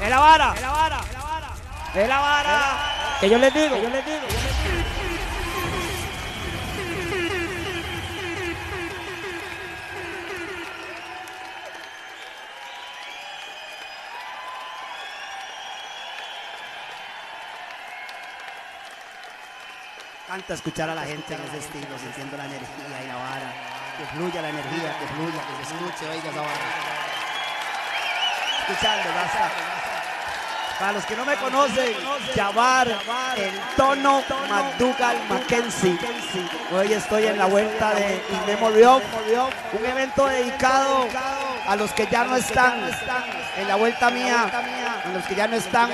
Es la vara. Es la vara. Es la vara. Que yo les digo. Yo les digo. Canta escuchar a la gente en ese estilo, sintiendo la energía y la vara. Que fluya la energía, que fluya, que se escuche, oiga esa vara. Escuchando, basta. Para los que no me conocen, Jabbar, el tono McDougall Mackenzie. Hoy estoy en la vuelta de In Memory of, un evento dedicado a los que ya no están en la vuelta mía, a los que ya no están,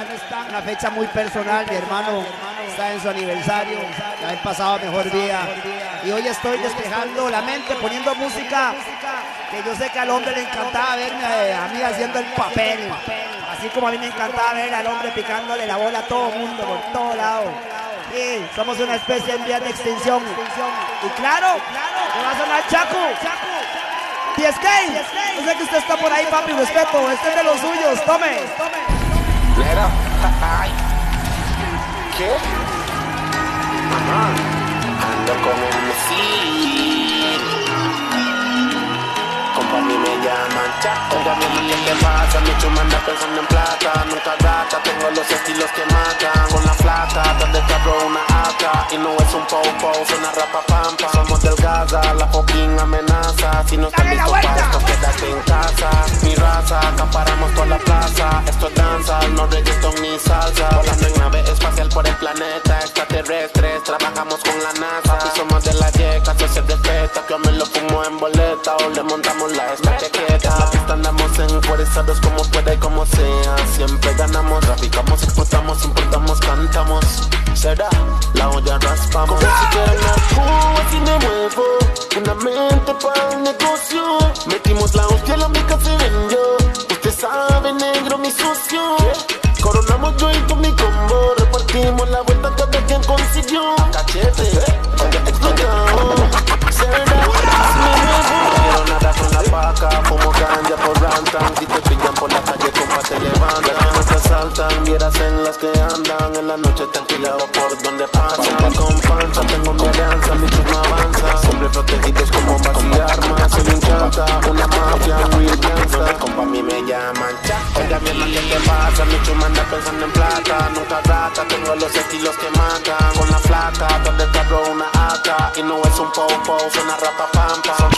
una fecha muy personal, mi hermano está en su aniversario, ya he pasado mejor día. Y hoy estoy despejando la mente, poniendo música que yo sé que al hombre le encantaba verme a mí haciendo el papel, así como a mí me encantaba ver al hombre picándole la bola a todo mundo, por todo lado. Sí, somos una especie en vía de extinción. Y claro, me va a sonar Chaco. 10K. Yo sé que usted está por ahí, papi, respeto. Este es de los suyos, tome. ¿qué? Ando con un mí me llaman Chaco. Oiga, mi amor, ¿qué te pasa? Mi chuma anda pensando en plata. Nunca gata, tengo los estilos que matan. Con la flaca, donde te abro una AK. Y no es un po-po, suena rapa pampa. Somos del Gaza, la fucking amenaza. Si no estás Dale la listo para vuelta. esto, quédate en casa. Mi raza, acaparamos toda la plaza. Esto es danza, no reggaeton ni salsa. Volando en nave espacial por el planeta. Extraterrestres, trabajamos con la NASA. Y somos de la yeca, se se respeta. Que me lo fumo en boleta o le montamos la estaqueta. Andamos enfuerzados como pueda y como sea. Siempre ganamos, traficamos, explotamos, importamos, cantamos. Será, la olla raspamos. Si quieren me así me muevo. Una mente para el negocio. Metimos la hostia, la mica se vendió. Usted sabe, negro, mi socio. Coronamos yo y con mi combo. Repartimos la vuelta cada quien consiguió. Cachete, Por rantan. Si te pillan por la calle, compa, te levantan. Te asaltan, vieras en las que andan. En la noche tranquila o por donde pasan. Con panza, tengo mi mi chuma avanza. Siempre protegidos como y armas. Soy un chanta, una mafia, real gangsta. Compa, a mí me llaman. Oiga, mi hermano, ¿qué te pasa? Mi chuma pensando en plata. Nunca tengo los estilos que matan. Con la flaca, donde te abro una AK. Y no es un po-po, suena rapa pampa.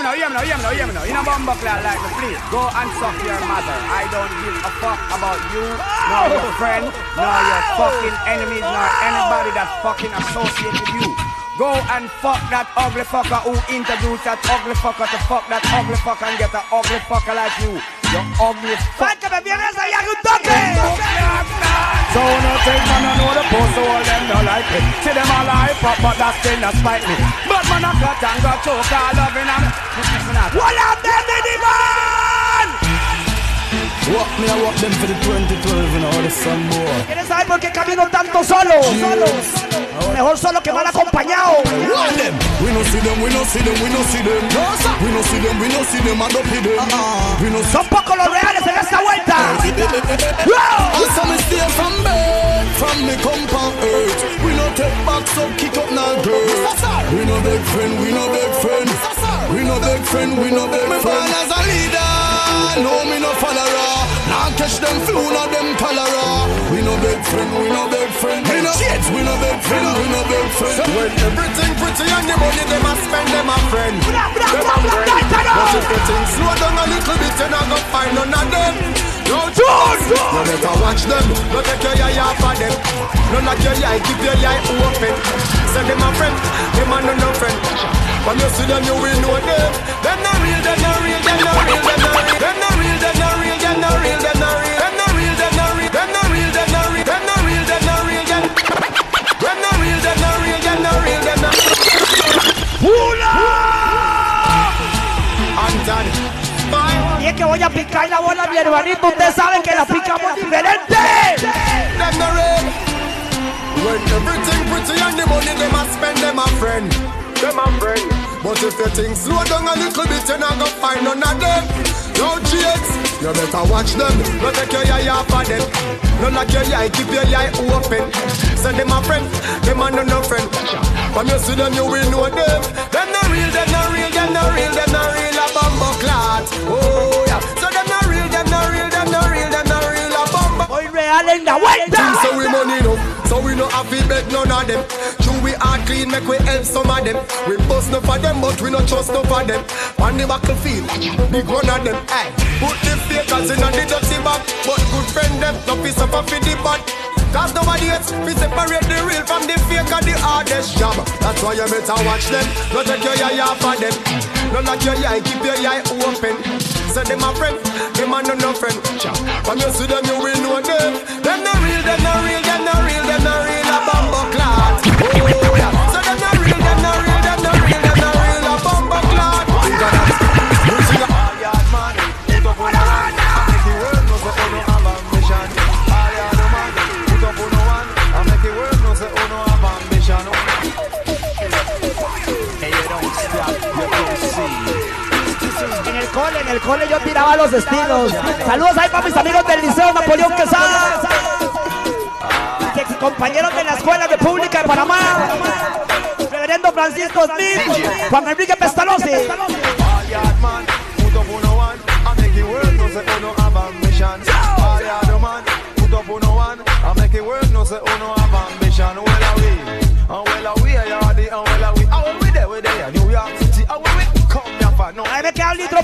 Me me now, hear me now, hear me now. You know bumbo cloud like me, please. Go and suck your mother. I don't give a fuck about you, nor your friend, nor your fucking enemies, nor anybody that fucking associated with you. Go and fuck that ugly fucker who introduced that ugly fucker to fuck that ugly fucker and get an ugly fucker like you. You ugly fuck. So no take man I know the post so all them don't like it See them all hype up but that still not spite me But man I got and got choke all loving and Listen up ¡What up, them, Miniman! Walk me, I walk them for the 2012 and all the sun more. ¿Quieres saber por qué camino tanto solo? Mejor solo que mal acompañado. Walk them. We no see them, we no see them, we no see them. We no see them, we no see them, and up with them. We no see Son pocos los reales en esta vuelta. Also me stay from bed, from me come from earth. We no take back, so kick up now, girl. We no big friend, we no big friend. We no big friend, we no big friend. Me born as a leader, no me no follower. Now catch them flu, not them cholera. We no big friend, we no big friend. We no shit, we no big friend, we no big friend. When everything pretty and the money them a spend them a friend. Bra, bra, Them a friend. bra, bra. But if the things slow down a little bit, you not gonna find none of them. No choose. You better watch them. No take your eye off of them. None of your eye, keep your eye open. Say them a friend, them a no no friend. When you see them, you will know them. Them not real, them not real, them not real, them not real. Them not real, them not real, them not real, them not real. Them not real, them not real, them not real, them not real. Them not real, them not real, them. Them real, them not real, them not real, them not. Anthony. Y es que voy a picar la bola, mi hermanito. Ustedes saben que la picamos diferente. them no real. When everything pretty and the money them a spend them a friend. Them a friend. But if you think slow down a little bit, you not gonna find none of them. No chicks, you better watch them. No take your eye off of them. No lock your eye, keep your eye open. Say them a friend, them a no no friend. From you see them, you will know them. Them no real, them no real, them no real, them no real a bumbo clot. Oh yeah, so them no real, them no real, them no real, them no real a bumbo. Hoy real en la vuelta. So we money no, so we no have to beg none of them. True we are clean, make we help some of them. We bust no for them, but we no trust no for them. On the battlefield, big one of them. Hey, put the fakers in the dirty bag, but good friend them no piece up for the bad. Cause nobody else we separate the real from the fake and the hardest job. That's why you better watch them. No take your eye off of them. No lock your eye, keep your eye open. Say them a friend, them a no no friend. When you see them, you will know them. Them no real, them the real, el cole, en el cole yo tiraba los estilos. Saludos ahí para mis amigos del Liceo Napoleón Quesada. Que compañeros de la Escuela de Pública de Panamá. Reverendo Francisco Smith. Juan Enrique Pestalozzi.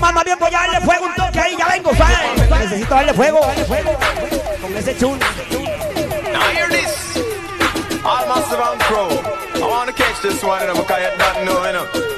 Más, más bien voy a darle fuego un toque ahí, ya vengo, ¿sabes? Necesito darle fuego, darle fuego. Con ese chun. And catch this one, you know.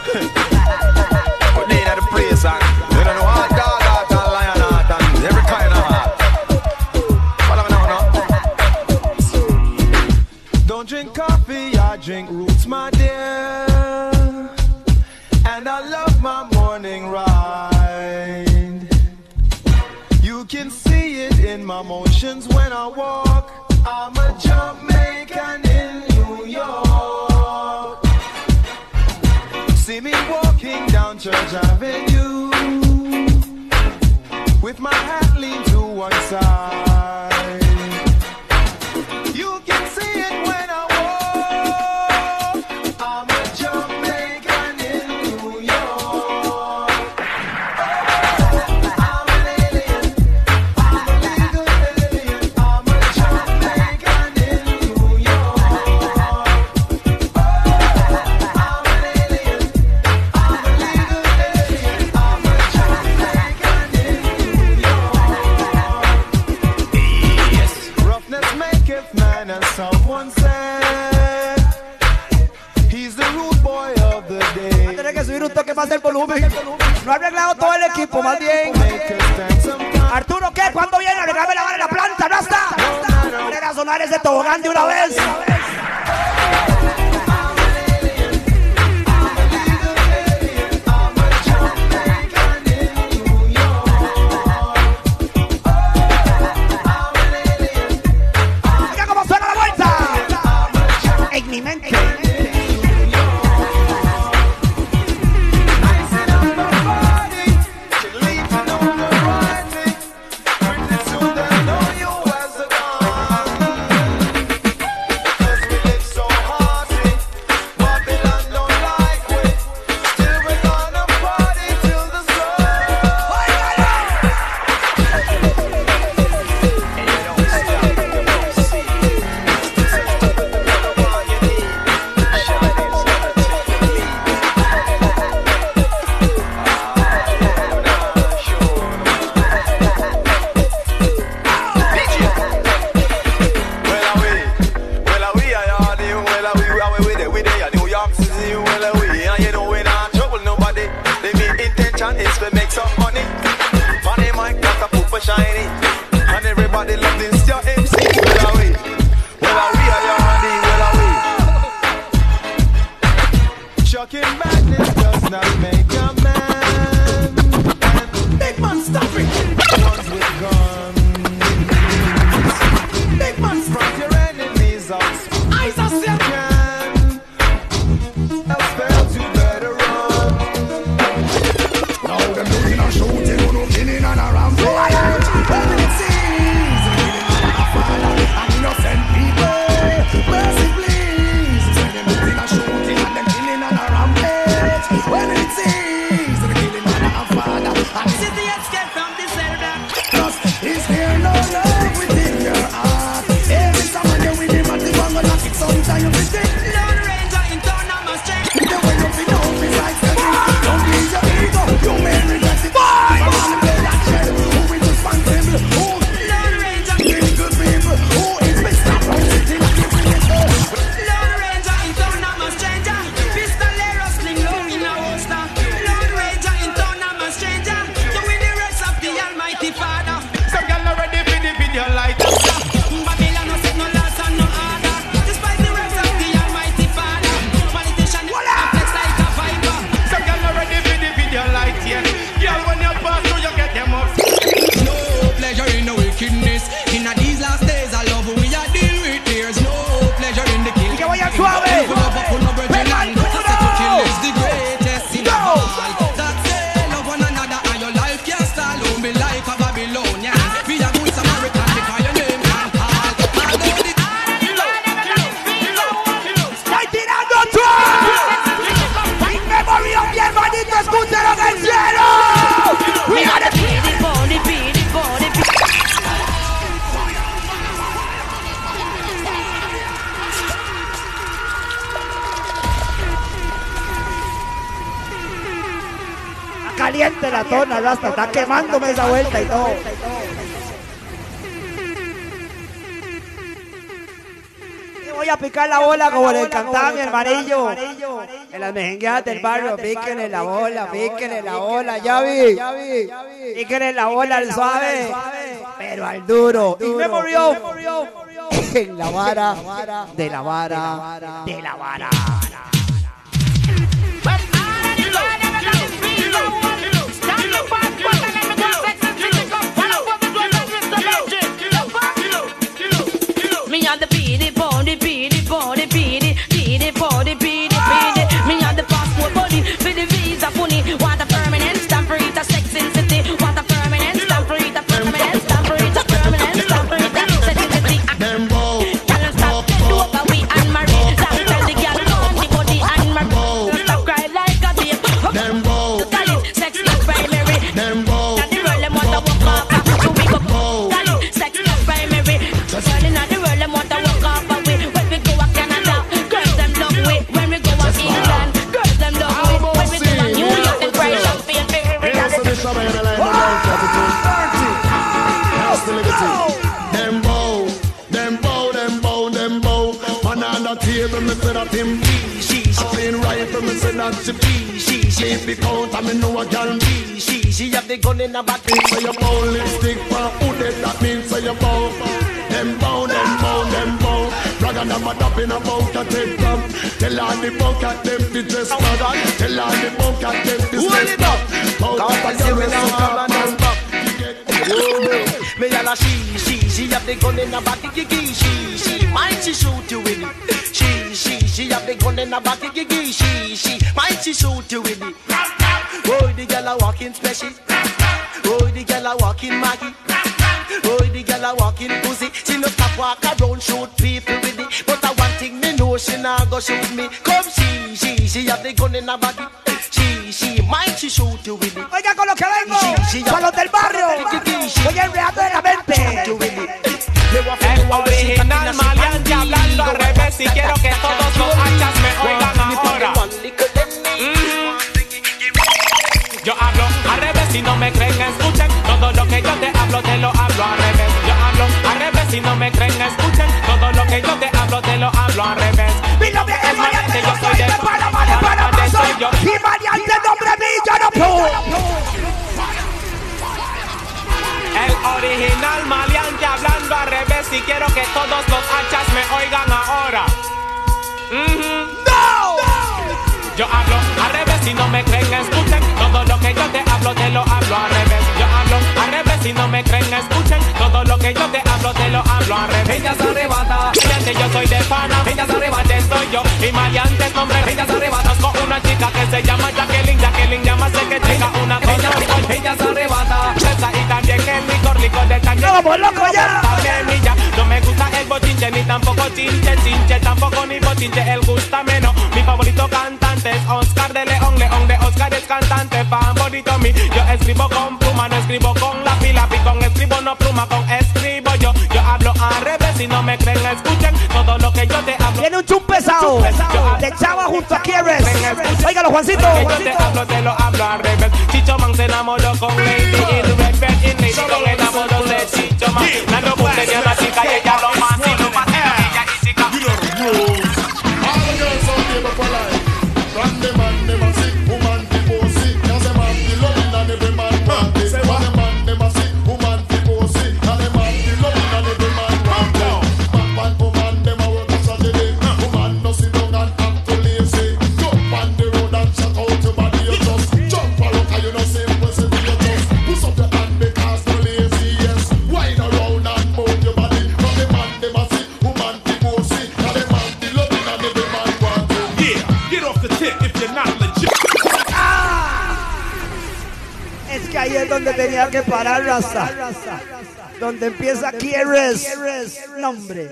Man, as someone said. He's the rude boy of the day. Tienes que subir un toque más del volumen. No ha arreglado todo el equipo, más bien. Arturo, ¿qué? ¿Cuándo viene? Arreglame la vara de la planta, ¿no está? Poner a sonar ese tobogán de una vez. Five. Rasta. Está quemándome esa vuelta y todo. Voy a picar la bola como le encantaba a mi hermanillo. En las mejengueadas del barrio, píquenle la bola, píquenle la bola, ya vi. Píquenle la bola al suave, pero al duro. Y me murió en la vara de la vara de la vara. Be she. She be count, and me know a girl be she. She have the gun in her back. Say you bow lipstick for who did that mean? Say you bow. Them bow, them bow, them bow. Brag and I'm a dap in a to take them. Tell all the bunk at them to dress mad. Tell all the bunk at them to dress a girl with some come and back. Me and a she, she, she have the gun in her back, gigi, she, she, might she shoot you with it. She, she, she have the gun in her back, gigi, she, she, she shoot you with it. Oh, the girl a walking special. Oh, the girl a walking Maggie. Oh, the girl a walking pussy. She no stop walk around shoot people with it. But I one thing me know she not go shoot me. Come she, she, she have the gun in her body. She, she, might she shoot you with it. Oiga con lo que vengo, Sí, sí, con los del barrio. Voy enredando de la mente. El original maleante hablando al revés y quiero que si no me creen, escuchen todo lo que yo te hablo, te lo hablo al revés. Mi nombre es Mariante, yo soy de Panamá, de Panamá soy soy. yo. Y Mariante, nombre mío, yo no puedo. El original maleante hablando al revés y quiero que todos los hachas me oigan ahora. Ujú. Yo hablo al revés si no me creen, escuchen todo lo que yo te hablo, te lo hablo al revés. Yo hablo al revés si no me creen, escuchen todo lo que yo Ella se arrebata, maleante yo soy de pana, ella se arrebata soy yo y maleante es nombre. Ella se arrebata con una chica que se llama Jacqueline, Jacqueline llama sé que chica una cosa. Ella se arrebata, esa y también el licor, licor de vamos loco ya. No me gusta el bochinche ni tampoco chinche, chinche, tampoco ni bochinche, él gusta menos. Mi favorito cantante es Oscar de León, León de Oscar es cantante, favorito mi. Yo escribo con pluma, no escribo con lápiz, lápiz con escribo, no pluma, con escribo si no me creen, escuchen todo lo que yo te hablo. Viene un chum pesado de Chava junto a Kieres. Óigalo, Juancito. Yo te hablo, te lo hablo al revés. Chicho Man se enamoró con Lady in Red Bed in Lady con enamoró de Chicho Man. Nando Boom tenía una chica y ella lo you're not legit. Es que ahí es donde tenía que parar Rasta. Donde empieza Kieres. Nombre.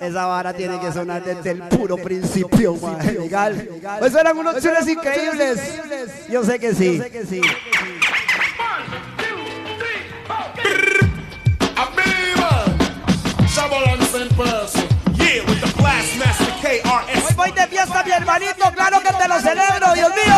Esa vara tiene que sonar desde el puro principio, legal. Pues eran unos chules increíbles. Yo sé que sí. And. Yeah, with the Blast Master KRS. Voy de fiesta, mi hermanito. Claro que te lo celebro, Dios mío.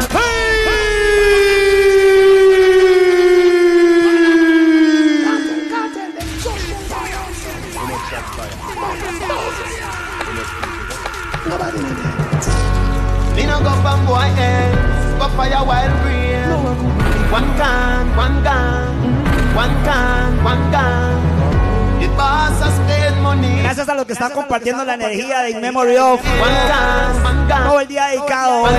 Falla que están compartiendo la energía de In Memory Of. Todo el día dedicado hoy.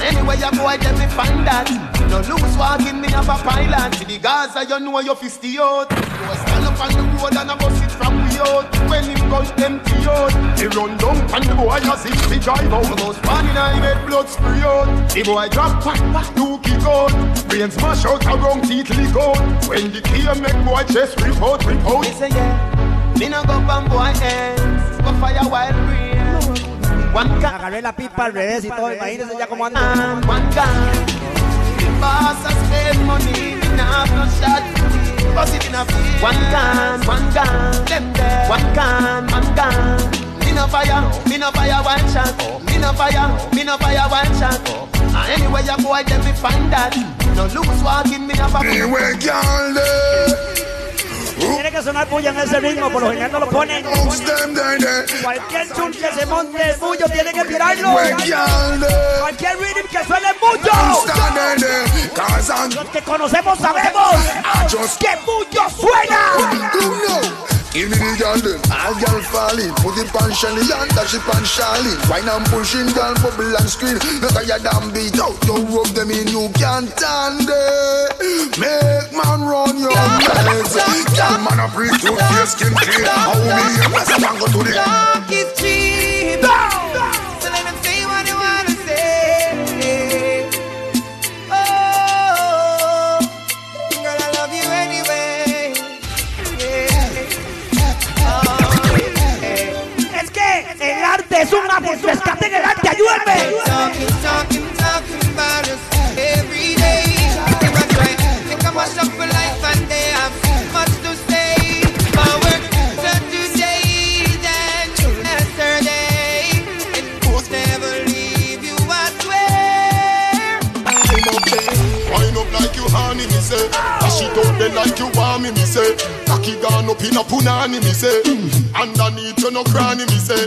Anyway, you go, I get me find that. No loose walking, me have a pilot. See the Gaza, you know fist the. You up on the road and I bust it from the out. When him gun empty out, he run down and the boy just hit the drive out. Almost one in I made blood spray out. The boy drop, quack, quack, two kick out. Brains smash out, a wrong teeth leak out. When the key make boy chest rip out, rip out. Me say yeah, me no go from boy ends. Go fire wild breeze. One gun. Agarré la pipa al revés y todo, imagínense ya cómo anda. One gun. Boss I spend money, me no shot. Bust it in a field. One gun, one gun. Them there. One gun, one gun. Me no fire, me no fire one shot. Me no fire, me no fire one shot. And anyway you go, I them me find that. No loose walking, me have a. Anyway, girl, there. Tiene que sonar bulla en ese ritmo, por lo general no lo ponen. Cualquier chun que se monte el bullo tiene que tirarlo. Cualquier rhythm que suene bullo. Los que conocemos sabemos que bullo suena. Give me the girl them, all girl falling. Put it on Shelly and dash it on Charlene Wine and pushing, girl bubble and scream No tired damn beat out, you rub them in, you can't stand it. Make man run your legs Girl man a breathe to your skin clean. How me a a man go to the Talk is cheap. I swear. I'm up there. Wind up like you honey, me say. Dash it out there like you want me, me say. Cocky gone up in a punani, me say. Underneath you no cranny, me say.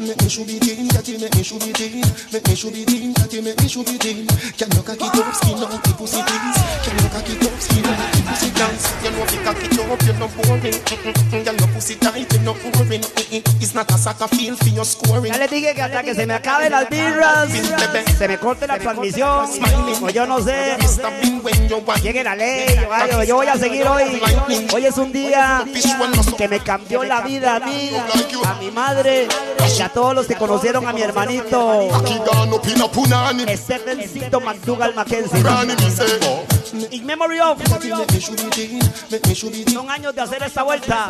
Make me should be teen, catty, make me should be teen. Make me should be teen, catty, make me should be teen. Can you cocky top skin out the pussy please? Can you cocky top skin out the pussy dance? You know if you cocky top, you're not boring. Mm-mm-mm. Girl, your pussy tight, you're not boring. Mm-mm. It's not a soccer field for your scoring. Ya les dije que hasta que se me acaben las birras, se me corte la transmisión, o yo no sé, llegue la ley, yo voy a seguir hoy. Hoy es un día que me cambió la vida a mí, a mi madre, y a todos los que conocieron a mi hermanito. Stephencito McDougall Mackenzie. In memory of. Son años de hacer esta vuelta.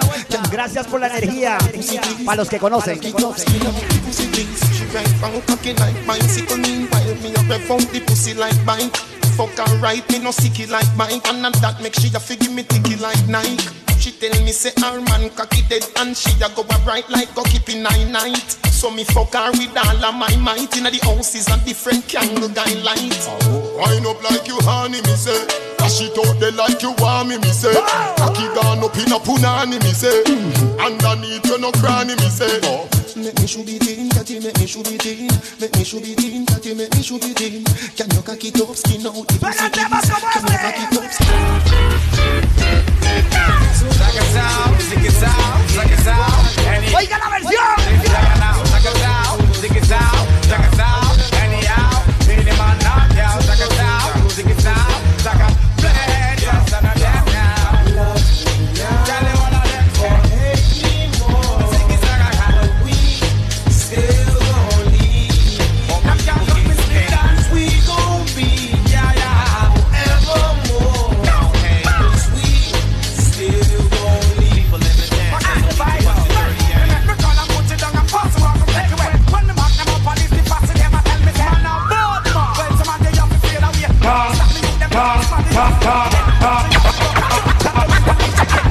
Gracias por la energía. Para los que conocen. Fuck her right, me no sicky like bike And that make she a figure me ticky like Nike. She tell me say her man cocky dead And she a go a right like go keep in nine night. So me fuck her with all of my might. Inna the house is a different candle guy light oh. Wind up like you honey, me say. Dash it out there like you want me, me say. Cocky gone up in a punani, me say. Underneath you no cranny, me say. Make me should be teen, catty, make me should be teen Make me should be teen, catty, make me should be teen Can you cocky top skin out the pussy please? Can you cocky top skin Saca it out, stick it out, saca it out. Oiga la versión.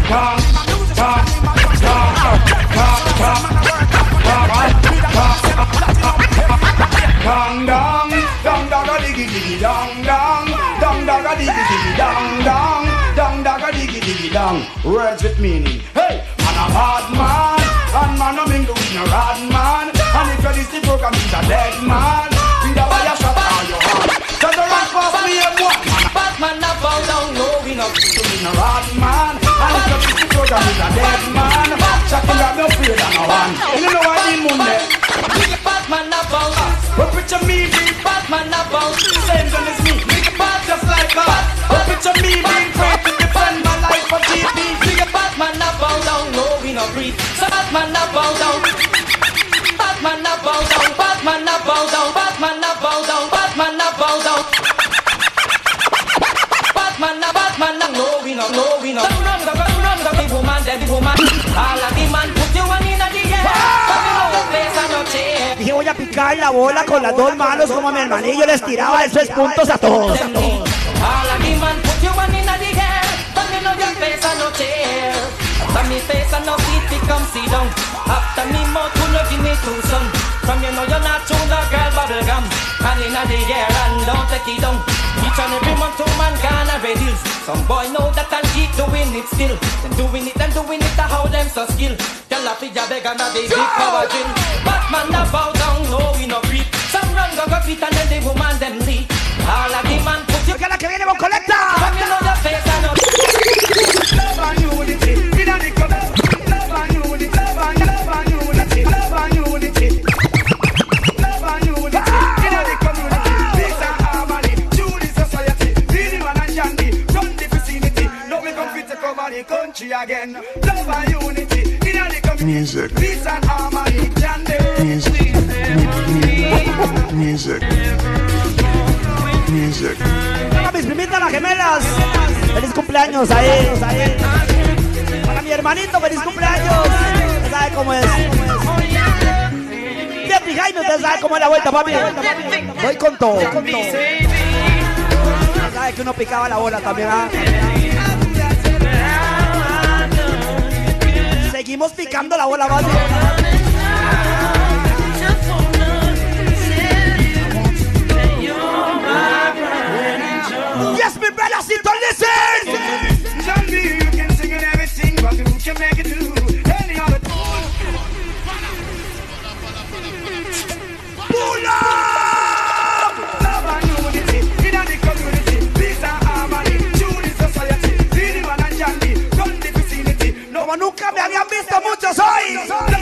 Dong dong, dong dong diggy diggy dong dong, dong dong diggy dong dong, dong dong dong. Words with meaning. Hey, man a bad man, and man a mingle with no rad man. And if you this the program, he's a dead man. Dije voy a picar la bola con las dos manos como a mi hermanillo les tiraba de puntos a todos. A todos. From me no. After me more to love you me to some From you know you're not too the girl bubble gum Hand in the air and don't take it down Each and every one two man gonna reduce Some boy know that I'll keep doing it still Them doing it and doing it how them so skill. Tell a figure beg and they big power drill Batman now bow down no we no creep Some run go go fit and then the woman. country again. Love and unity in a music. Peace and harmony Para mis primitas las gemelas. Feliz cumpleaños a ellos, a ellos. Para mi hermanito, feliz cumpleaños. Usted sabe cómo es. Depi Jaime, usted sabe cómo es la vuelta, papi. Voy con todo. Voy con todo. Usted sabe que uno picaba la bola también, ¿ah? ¿eh? seguimos picando la bola más Yes, my brothers and listen! Satan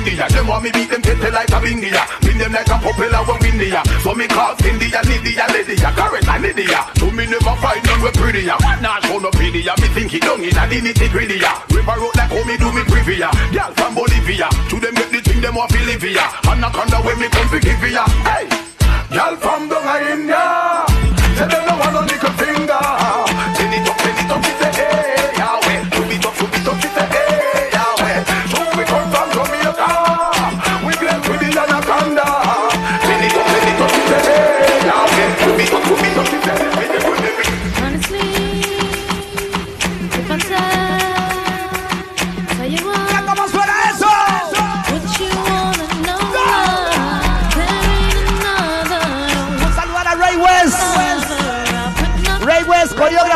India, them want me beat them tete like a bingia. Pin them like a popular one India. So me call India, Lydia, Lydia, Karen and Lydia. To me never find none we prettier. Nah, show no prettier. Me think it down in a the nitty gritty. River road like how me do me privia. Girl from Bolivia, to them get the thing them want feel Livia. And knock on the way me come to give ya. Hey, girl from down India. Say them no want no little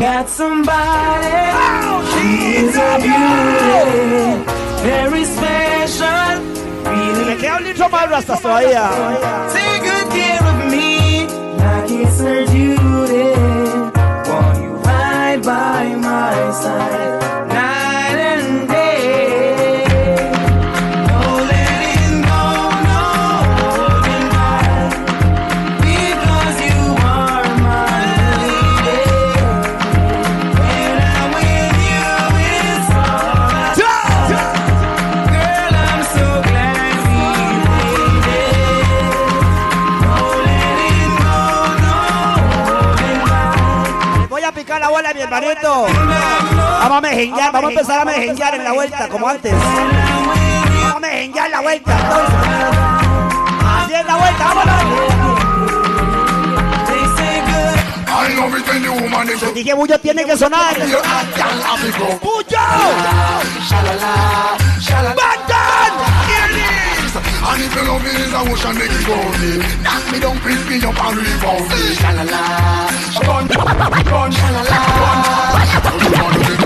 got somebody. She is a beauty, very special. Me Really queda un litro más rastas todavía. take good care of me like it's her duty. Want you right by my side, hermanito. Vamos a mejenguear, vamos a empezar a mejenguear en la vuelta, como antes. Vamos a mejenguear la vuelta, entonces. Así es la vuelta, vámonos. Up. Dije, Bullo tiene que sonar. Go. ¡Bullo! And if you love it's a ocean make it go. Knock me down, pick me up and rebound me. Shalala, Gun, gun, gun,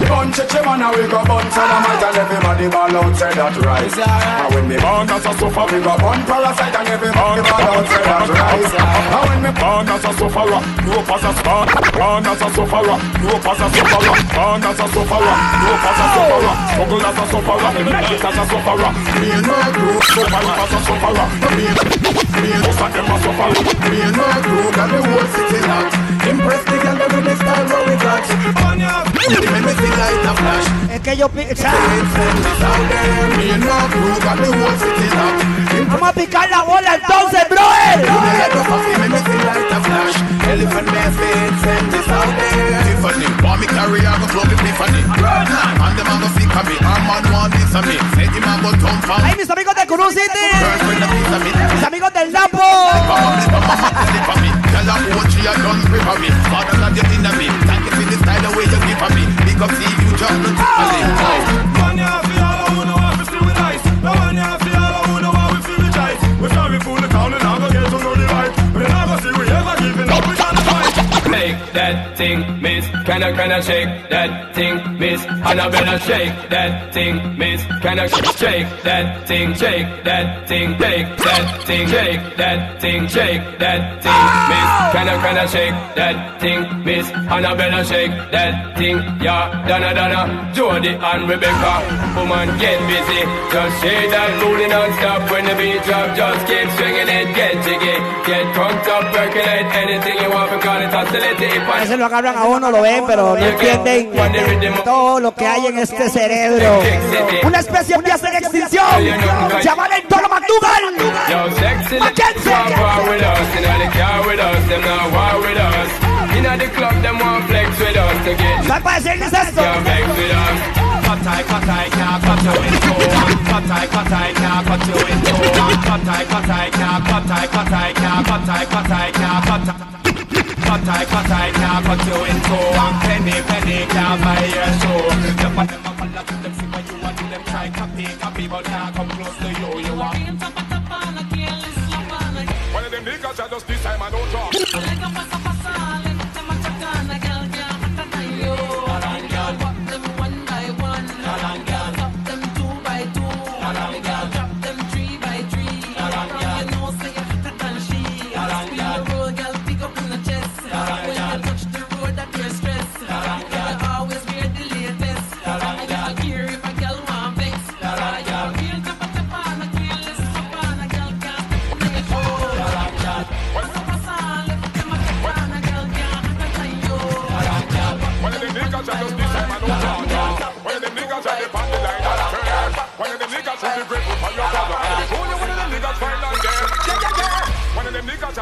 gun, check your man, we go bun sodomite and everybody ball out, say that right. And when me born as a suffer, we go bun parasite and everybody ball out, say that right. And when me born as a sufferer, rope as a spark, born as a sufferer, rope as a sufferer, born as a sufferer, rope as a sufferer, struggle as a make it as a sufferer. Me no group, suffer as a sufferer. Me, me, most of them a sufferer. me and my crew got the whole city locked. Impress the girl with the style what we got. On ya. Me feel like a flash. Es que yo... pi- ¡Cha! Out me and my crew got the whole city locked. Vamos a picar la bola entonces, brother. Me, make me feel like a flash. Elephant barefoot, send this out there. Tiffany, want me carry, I go Tiffany. And them a go sick of me, and man want this of me. Say him a go town for me. Ahí mis amigos de Cruz City. Mis amigos del Napo. Tell her what she a done free for me. Father, God, you in me. Thank you for the style the way you give for me. Big up, see you just that thing miss. Can I, can I shake that thing miss? Annabella shake that thing miss. Can I shake that thing, shake that thing, shake that thing, shake that thing, shake that thing miss. Can I, can I shake that thing miss? Annabella shake that thing, yeah. Donna, Donna, Jody and Rebecca. Woman, get busy. Just shake that booty non-stop when the beat drop. Just keep swinging it, get jiggy. Get crunked up, percolate anything you want because it's oscillating. A veces lo agarran a uno, lo ven, pero no entienden todo lo que hay en este cerebro. Una especie en vías de extinción. Llamada el Toro McDougal. Yo, sexy, let's Mackenzie. come war with us. Inna the car with us, them not war with us. Inna the club, them want flex with us to get ¿Sabes para decirles esto? can't vex with us. Cut I, cut I, can't cut you in two. Cut I, cut I, can't cut you in two. Cut I, cut I, can't cut I, cut I, can't cut I, cut I, can't cut I. Cut I, cut I, can't cut you in two. Penny, penny, can't buy your shoe. Jump on them, up and up them, see what you want to them try. copy, copy, but can't come close to you. You are real top of top a careless slap a One of them niggas are just this time I don't talk.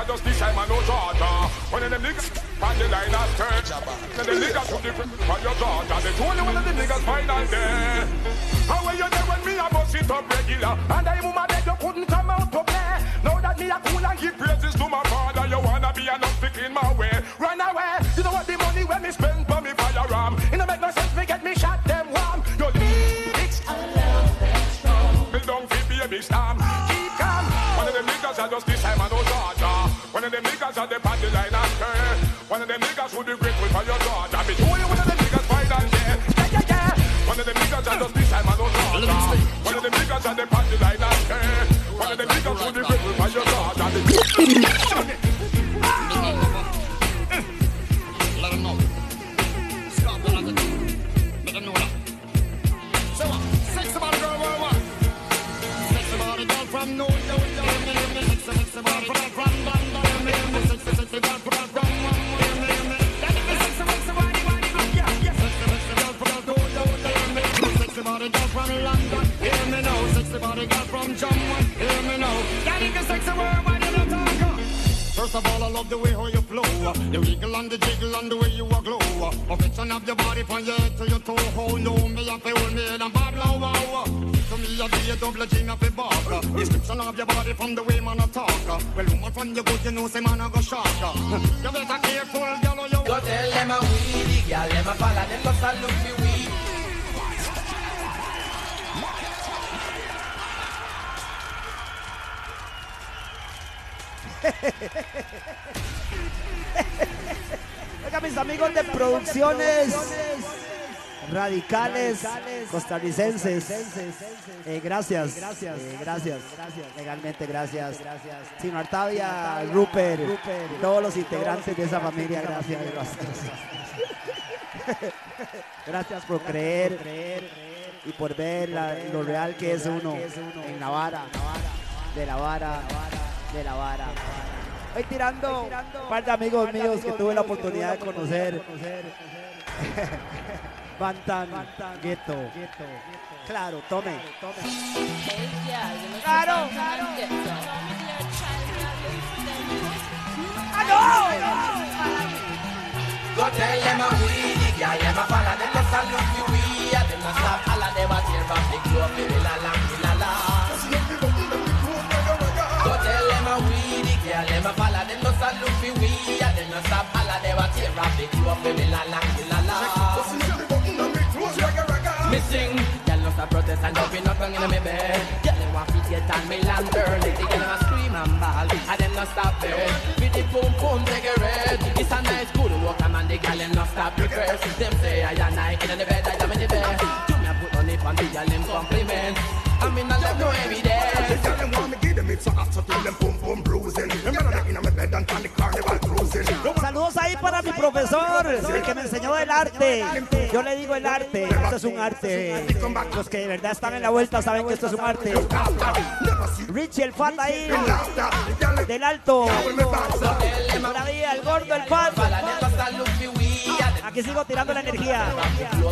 One niggas just this time I don't. One of them niggas on the line and turn. One of them niggas be grateful for your daughter. The only one of them niggas find on them. How are you there when me a bust it up regular? And I woman that you couldn't come out to play. Now that me a cool and give praises to my father, you wanna be enough to clean my way. Run away. You know what the money when me spend for me firearm. It don't make no sense me get me shot them warm. You bitch. Build down fi baby storm. Keep calm. One of them niggas are just this time I know Are the radicales costarricenses. Eh, gracias, eh, gracias, legalmente gracias. Sino Artavia, Rupert, todos los integrantes de esa familia, gracias. Gracias, gracias por creer y por ver lo real que es uno en la vara, de la vara, de la vara. Hoy tirando un par de amigos míos que tuve la oportunidad de conocer. Bantan, Ghetto. Claro, tome. Claro, claro. Go tell them a weedy girl, them a follow them look me weed. Them no stop all of them a tear the la la la la. Go tell them a weedy girl, them a follow them look me weed. Them no stop all of them a tear from the baby la la la la. Me sing, girl no stop protest and jumping up and in me bed. Girl them want fit get on me lantern, the girl them a scream and bawl, and them no stop there. With the take a red. It's a nice good walk, and man the girl them no stop reverse. Them say I and I in the bed, I am in the bed. Do me a put on it and the girl them compliment. I mean I love no evidence. Tell them want me give them it so till them boom boom bruising. Them gonna in my bed and on para mi profesor, el que me enseñó el arte. Yo le digo el arte, esto es un arte. Los que de verdad están en la vuelta saben que esto es un arte. Richie, el fat ahí, del alto. Ahí, el gordo, el fat. Aquí sigo tirando la energía.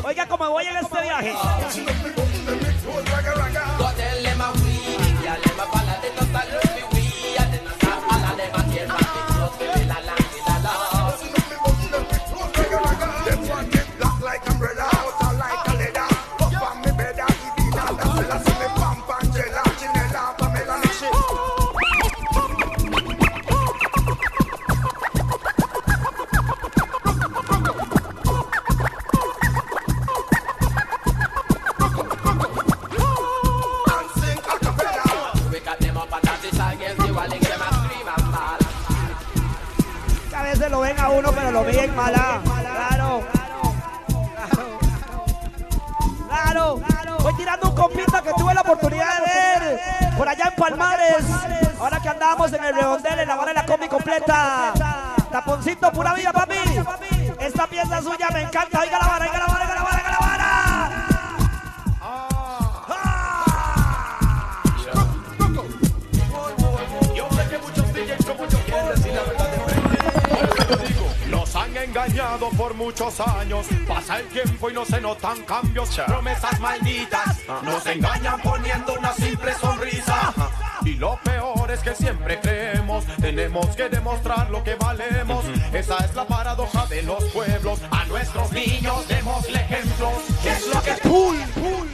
Oiga, cómo voy en este viaje. Pura vida, papi. Esta pieza suya me encanta. Oiga la vara, oiga la vara, oiga la vara, oiga la vara. Nos han engañado por muchos años. Pasa el tiempo y no se notan cambios. Promesas malditas nos engañan poniendo una simple sonrisa. Y lo peor es que siempre creemos, tenemos que demostrar lo que valemos. Esa es la paradoja de los pueblos. A nuestros niños démosle ejemplos. ¿Qué es lo que Pull, Pull,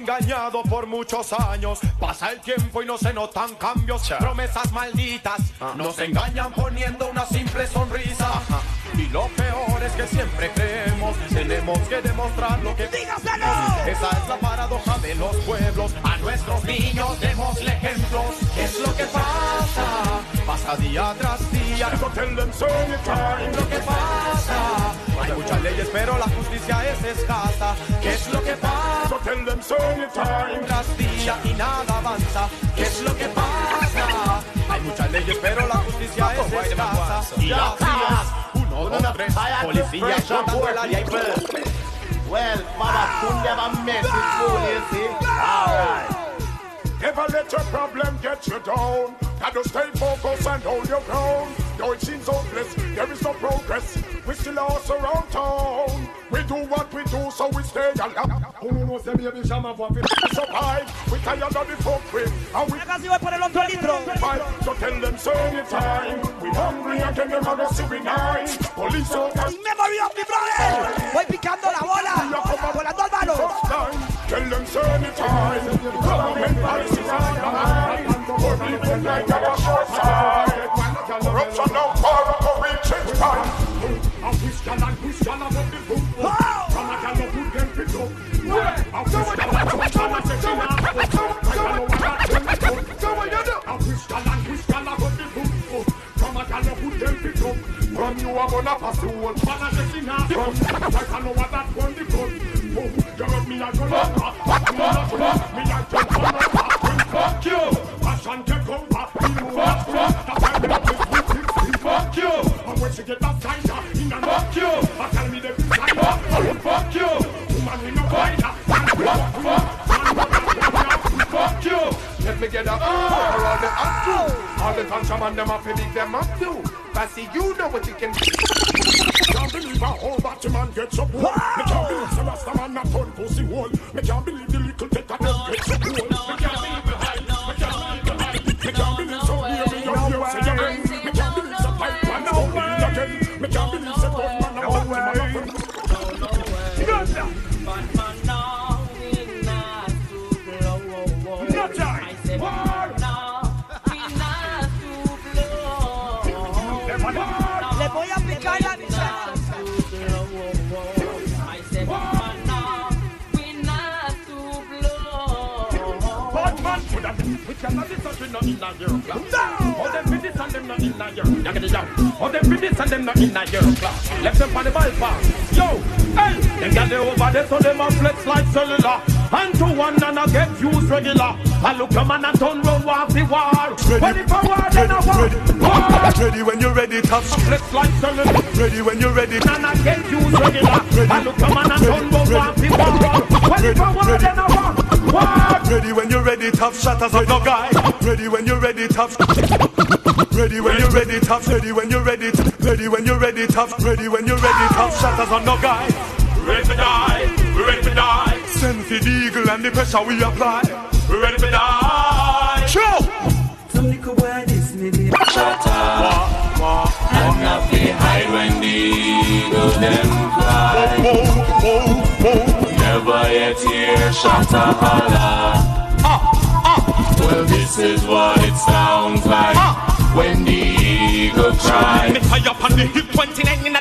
engañado por muchos años. Pasa el tiempo y no se notan cambios. Promesas malditas nos engañan poniendo una simple sonrisa. Y lo peor es que siempre creemos, tenemos que demostrar lo que ¡Dígaselo! Esa es la paradoja de los pueblos. A nuestros niños démosle ejemplos. ¿Qué es lo que pasa? Pasa día tras día. Time. lo que pasa? Hay muchas leyes, pero la justicia es escasa. ¿Qué es lo que pasa? Tras día y nada avanza. ¿Qué es lo que pasa? Hay muchas leyes, pero la justicia es escasa. Y así es. Uno, dos. Policía, chapa el área y Well, Mama soon never mess with fool, you see. Alright. Never let your problem get you down. Gotta stay focused and hold your ground. Though it seems hopeless, there is no progress. We still are around town. We do what we do, so we stay alive. Who knows the baby shama for fit survive? We tired of the fuck with, and we casi voy el otro litro. So tell them so anytime. We hungry and them never go see we nine. Police out memory of the brother. Voy picando la bola. Volando al balón. Tell them so anytime. Government policies are behind. For people like our short side. Corruption now far to reach its time. A Christian and Christian about the book. Oh! From a gal of good them pick up. A Christian and Christian and section up. I know what I tell you. So what you do? A Christian and Christian about the book. From a gal of good them pick up. From you I'm gonna pass the whole man a section up. From I know what that one the gun. Boom, you got me a gun. Fuck me a gun. Me a jump on a top. Fuck you. Passion take over. You want to. That's why me a play with six. Fuck you. And when she get that sign Let me for all the up. All the contraband them up, big them up too. See, you know what you can do. Can't believe a whole batch of man gets up. Me can't believe some rasta man not turn pussy hole. Me can't believe the little take a them gets up. Me can't believe class. All them for and them not in a. Yaggedy yow. All them for and them not in a your class. Left them on the bypass. Yo, hey, them got them over there so them a flex like cellular. And to one and I get used regular. I look a man and turn round off the war. When if a war then a war. War. Ready when you're ready, tough. Flex like cellular. Ready when you're ready. And I get used regular. I look a man and turn round off the war. When if a war then a war. War. Ready when you're ready, tough shatters of no guy. Ready when you're ready, tough. Ready when you're ready, tough. Ready when you're ready. Ready when you're ready, tough. Ready when you're ready, tough shatters on no guy. Ready to die. We ready to die. Send for the eagle and the pressure we apply. We ready to die. Show. Some little boy this me shut up And not be hide when the eagle them fly Never hear shots. Well, this is what it sounds like when the eagle cries. Me up on the 29 in a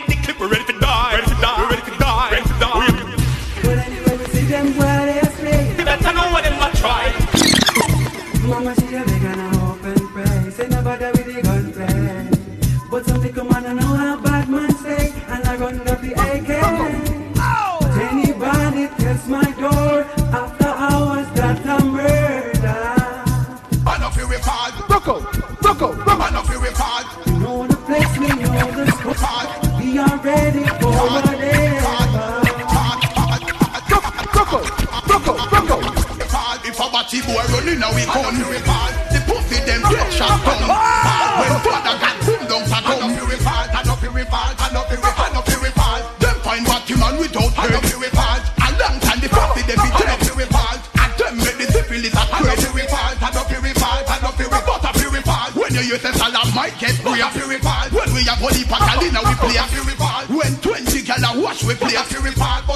Watch we play a fury part.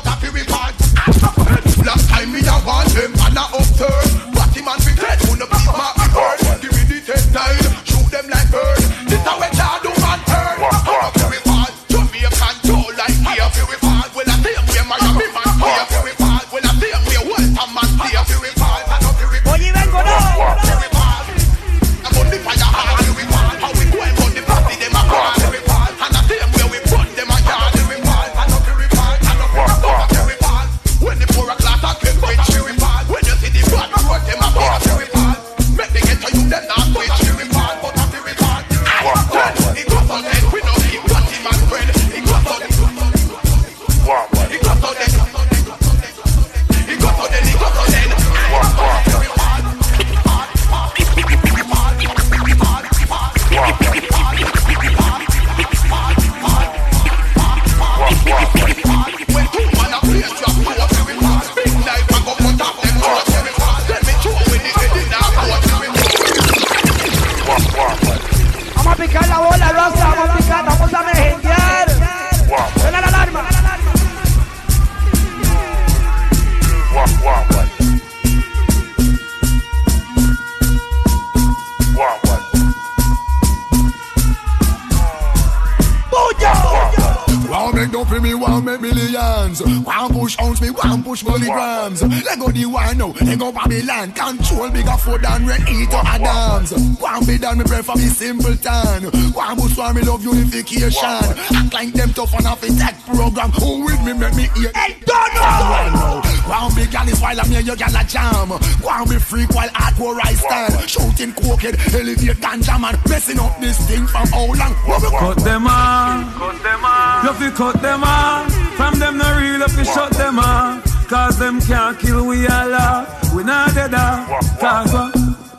man pressing up this thing from how long? Cut them off. Cut them off. You fi cut them off. From them no real, you fi shut them off. Cause them can't kill we Allah. We not dead ah, Cause uh,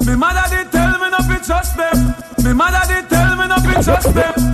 me mother did tell me not to trust them. Me mother did tell me not to trust them.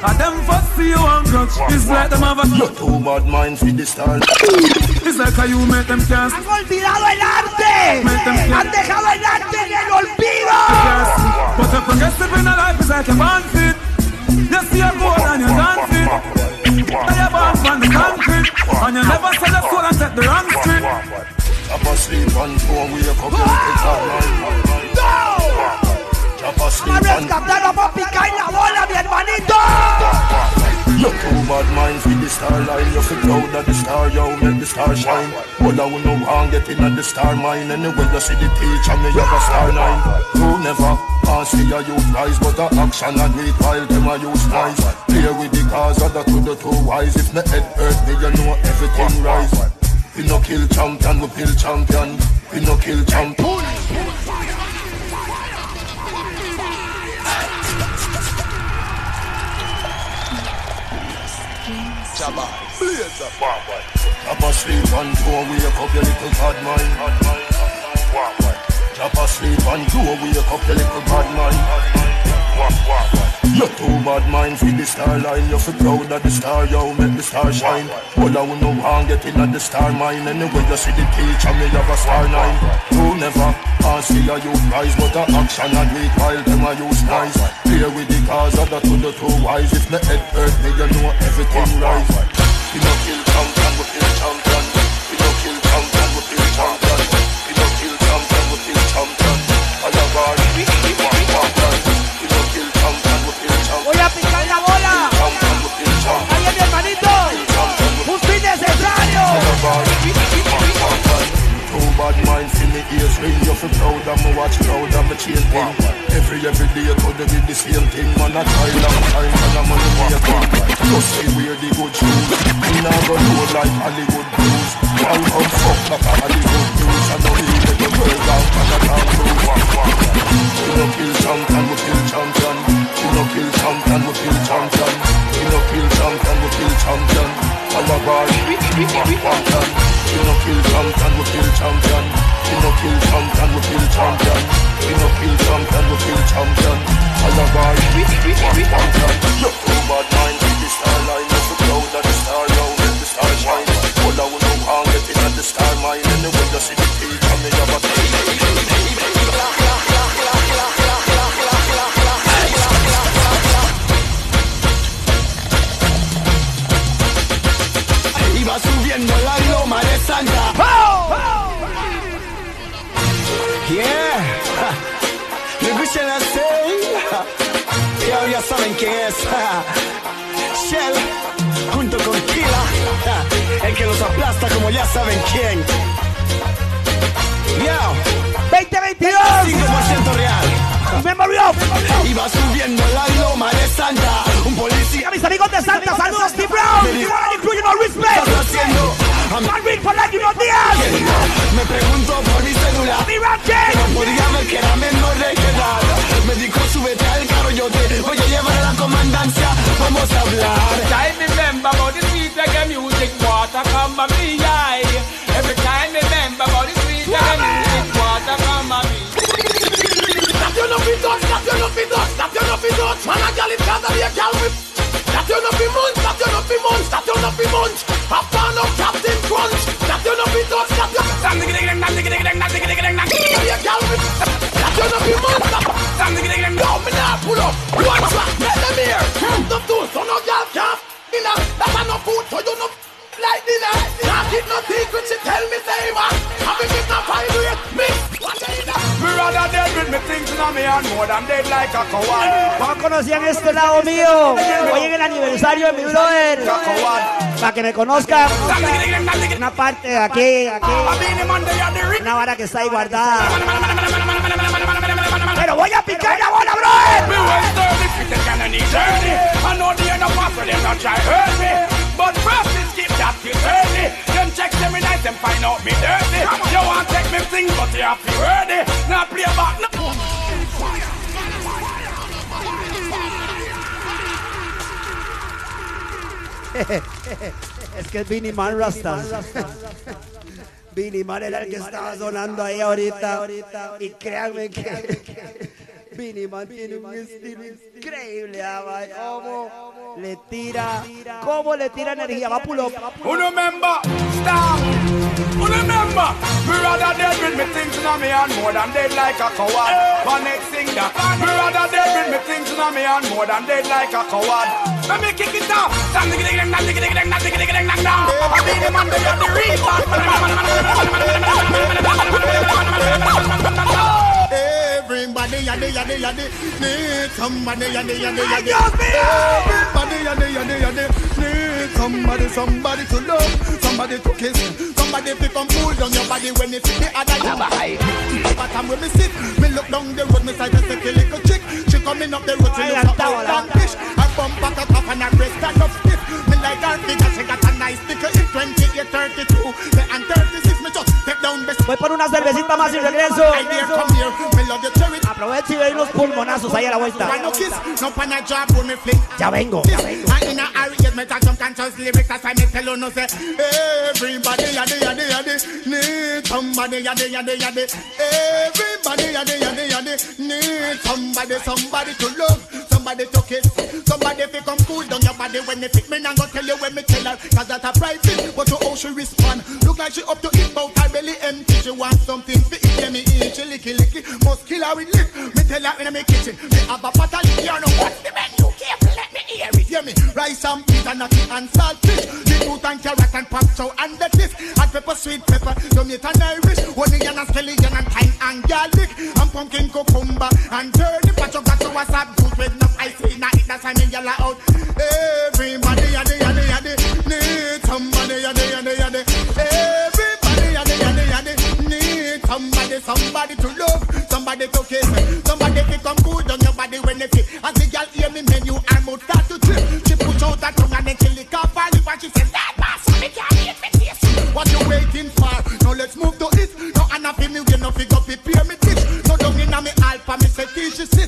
I them first see you on grudge. It's like them have a you too bad mind for this time. It's like how you make them cast. Has olvidado el arte. Make them cast. Has dejado el arte en el olvido. But a progressive in a life is like a man fit. You see a goal and you dance it. you're a man the concrete, and you never sell a soul and set the wrong street. I'm asleep and go away, come to the time. You're too bad mind with the starline You're fit proud of the star, you make the star shine. But I will no wrong getting at the star mine. Anyway, you see the teacher, me have a star nine. Who never can see a youth rise But the action and great while them a use knives Play with the cause, other to the two wise. If my head hurt me, you know everything rise. We no kill champion, we kill champion. We no kill champion Jah boy, blaze up, boy. Chopper sleep and go wake up your little bad mind. Wah wah. Chopper sleep and go wake up your little bad mind. You too bad mind for the star line. You feel proud of the star, you make the star shine. All I will know I'm getting at the star mine. Anyway, you see the teacher, me have a star nine. You never, I see a you rise, but a action and weak while them I use nice. Play with the cars, other to the two wise. If my head hurt me, you know everything right. You know kill, come, kill. Bad mind for me ears. Ring You feel proud of me watch proud of me chain thing. Every every day the with the same thing. Man I try long time and on the making Just say wear the good shoes. Me nah go do like Hollywood blues. One come fuck like a Hollywood news I know he make the world out and I can't prove We no kill champion, we kill champion. We no kill champion, we kill champion. We no kill champion, we kill champion Our we we we We no kill champion, we kill champion. We no kill champion, we kill champion. We no kill champion, we kill champion. Our we we we champion Yo, Vamos you. Like keep no secret. She tell me say man, having it a five way mix. What you know? Me rather dead with me things in me and more than dead like a coward. ¿Cómo conocían este lado mío? Hoy en el aniversario de mi brother. Para que me conozcan. Una parte de aquí, aquí. Una vara que está ahí guardada. Pero voy a picar la bola, brother. Them check them in night, them find out me dirty. You want take me thing, but you have to ready. Now play back. No. Es que es Vinny Man Rastas. Vinny Man era el que estaba sonando ahí ahorita. Y créanme que Vinny Man tiene un estilo increíble. ah, Cómo le tira, cómo le tira energía. Va pull up. Who remember? Stop. Who remember? Me rather dead with me things in me and more than dead like a coward. One next thing that. Me rather dead with me things in me and more than dead like a coward. Let me kick it off. Stand diggy diggy ding dang diggy diggy ding dang diggy diggy ding dang dang. I be the man that got the Everybody, yaddy, yaddy, yaddy, need somebody, yaddy, yaddy, yaddy. Everybody, yaddy, yaddy, yaddy, need somebody, somebody to love, somebody to kiss, somebody to come pull down your body when you see the other guy. But time when me sit, me look down the road, me sight a sexy little chick. She coming up the road, she look so old and fish. I bump back a top and I breast stand up. Me like she got a nice in 32. And 36, me just. Voy por una cervecita más y regreso. Aprovecho y doy unos pulmonazos ahí a la vuelta. Ya vengo, ya vengo. Somebody, somebody to love. Somebody took it. Somebody fi come cool down your body when they fit me. Go tell you when me tell her, cause that a private. But to how she respond, look like she up to it, but her belly empty. She want something fi eat, yeah me eat. She licky licky, must kill her with lip. Me tell her in my kitchen, me have a pot of. You know what's the menu? Careful, hear it. Hear me? Rice and peas and nutty and salt fish. Beetroot and carrot and pop chow and lettuce. Hot pepper, sweet pepper, tomato and Irish. Onion and scallion and thyme and garlic. And pumpkin cucumber and turnip. But you got to a sap juice with enough ice in it. That's why me yell out. Everybody, yaddy, yaddy, yaddy. Need somebody, yaddy, yaddy, yaddy. Everybody, yaddy, yaddy, yaddy. Need somebody, somebody to love. Somebody to kiss. Me. Somebody to come good on your body when they fit. As the girl hear me menu, I must her tongue and then she lick off her lip and she says, that boss, me can't eat me taste. What you waiting for? Now let's move to it. No Anna fi me, you know fi go prepare me dish. No down inna me alpha, me say till she sit.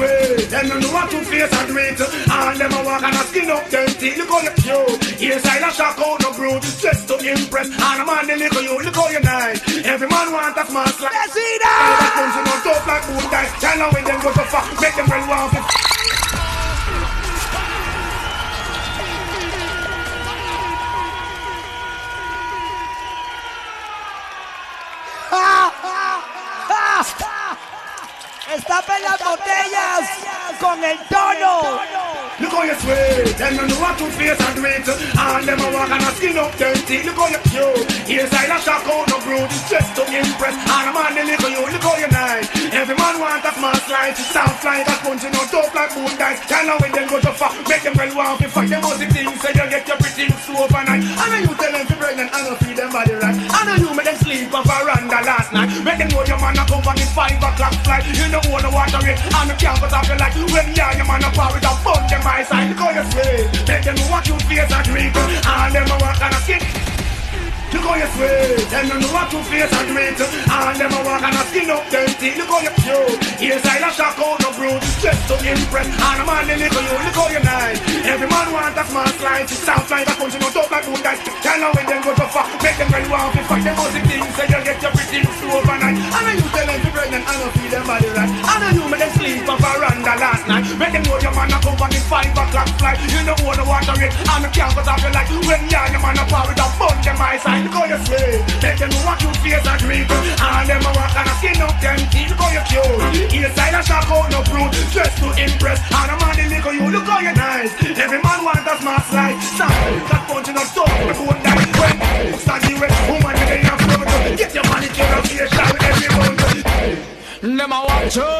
You them know what to face and do it. And them a walk and a skin up them teeth. Look how you cute. Yes, I a shock out no brood. Just to impress. And a man they look you, look how you nice. Every man want a smart slack. Vecina! That comes in on top like boot dice. Tell them when them go to fuck, make them well want to botellas con el tono. Look how you sweet. Them no know what to face and do it. And them a walk and a skin up them teeth. Look how you cute. Inside a shock out no brood. Just to impress. And a man they look you. Look how you nice. Every man want a small slice. It sounds like a sponge. You know, dope like boom dice. Tell them when them go to fuck. Make them well want to fight. Them must things. Say you get your pretty slow overnight. And then you tell them to pregnant and you feed them body right. And then you make them sleep on veranda last night. Make them know your man a come from the five o'clock flight. You know want to water it. And the campus of your life. When you your man a power with a bun them my side. How you sweet. Make them what you face and drink. And them a walk and a skin. Look how you sweet, them no know what to face and greet And ah, them a walk and a skin up them teeth. Look how you cute, inside a shock out no brood Just to impress, and a man they look you Look how you nice, every man want a small slice It sounds like a country, no talk like good guys Tell them when them go to fuck, make them ready want to fight. Them must things, say you get your pretty overnight. And then you tell them to pregnant and you feed them body right. And then you make them sleep on veranda last night. Make them know your man a come from the five o'clock flight. You know what the water it, and the campus of your life When you your man a power a bun them my Look how you sweet, make them what you face and drink And them a walk and a skin up them teeth how you cute, inside a shock out no fruit. Just to impress, and a man look at you Look how you nice, every man want a smart slide Sound, that punching up so the phone die When, stand the woman you in your front Get your money to the facial every month Them a watch you.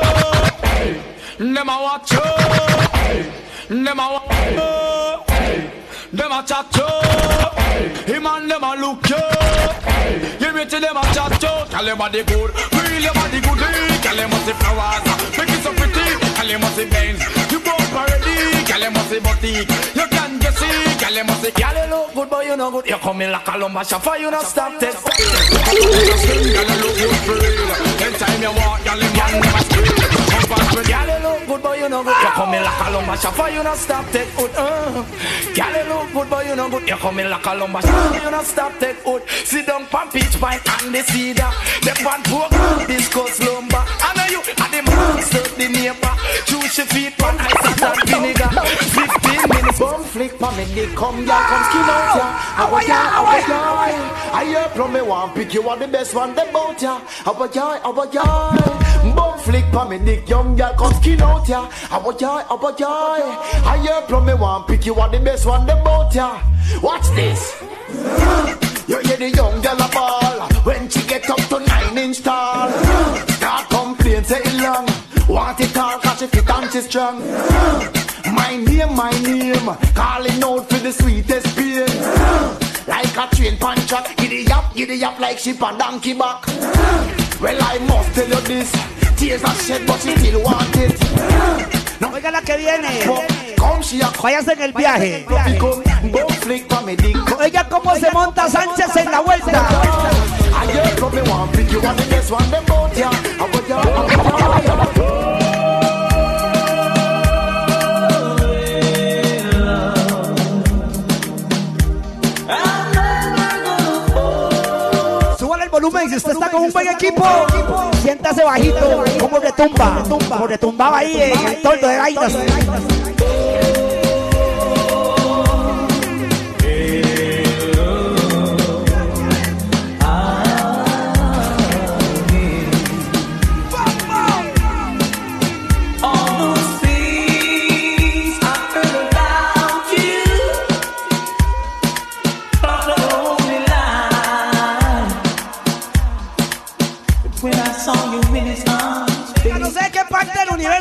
Them a watch you. Them a watch you. Them a chat you. Him and them a look chat you. Tell them body good. Feel your body good. Eh? Tell them must see flowers. Uh, make it so pretty. Tell them must see veins. You broke already. Tell them must see boutique. You can just see. Tell them must see. Girl you look good but you no good. You come in like a lumber shaffer. You not stop this. Girl you look good real. Anytime you walk, girl you man never scream. Past me, girl you look good but you no good. You come in like a lumber shaffer. You not stop take good. Uh. You look good but you no good. You come in like a lumber shaffer. You not stop take good. Sit down pan peach pine and the cedar. The pan pork discuss lumber. I know you are the master, the neighbor. Choose your feet on ice and vinegar. Fifteen minutes. Bum flick pa me dick come ya come skin out ya How ya, how ya I hear from me one pick you are the best one them bout ya. Ya, how ya Bum flick pa me dick young girl come skin out ya. How ya, how ya I hear from me one pick you are the best one them bout ya. Watch this. You hear the young girl a ball When she get up to nine inch tall. Start complain say it long. Want it all cause she fit and she strong. My name, my name Calling out for the sweetest pain Like a train punch up Giddy up, giddy up like sheep on donkey back Well I must tell you this. Tears are shed but she still want it. Oiga la que viene. Váyase en el viaje. Oiga cómo se monta Sánchez en la vuelta. Volumen si usted está con un buen equipo. Siéntase bajito, como retumba, como retumbaba ahí en el de vainas.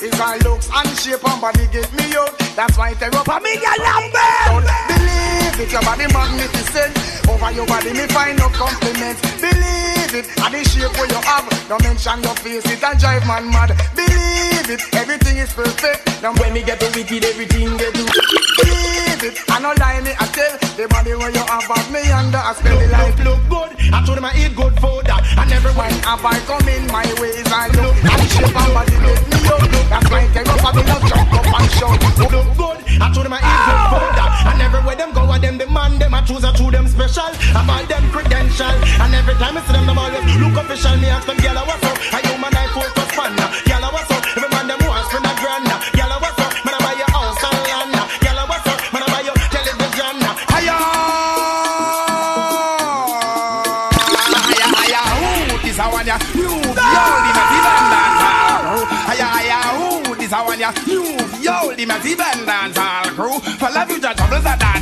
Is her looks and shape and body get me out. That's why I tell you, Familia Lambert. Don't believe it, your body magnificent. Over your body, me find no compliments. Believe it, and the shape where you have. Don't mention your face, it and drive man mad. Believe it, everything is perfect. Now when me get to wicked, everything get to Believe it, I no lie me, I tell. The body where you have, have me under a spell the life look good. I told them I eat good food. uh, And everyone Have I come in my ways I look And shape and body make me up That's why they up and me just jump up and shout look good. I told them I eat good food. uh, And everywhere them go, and them demand them. I choose, I choose them special. I buy them credential. And every time I see them, them always look official. Me ask them, girl, what's up? I human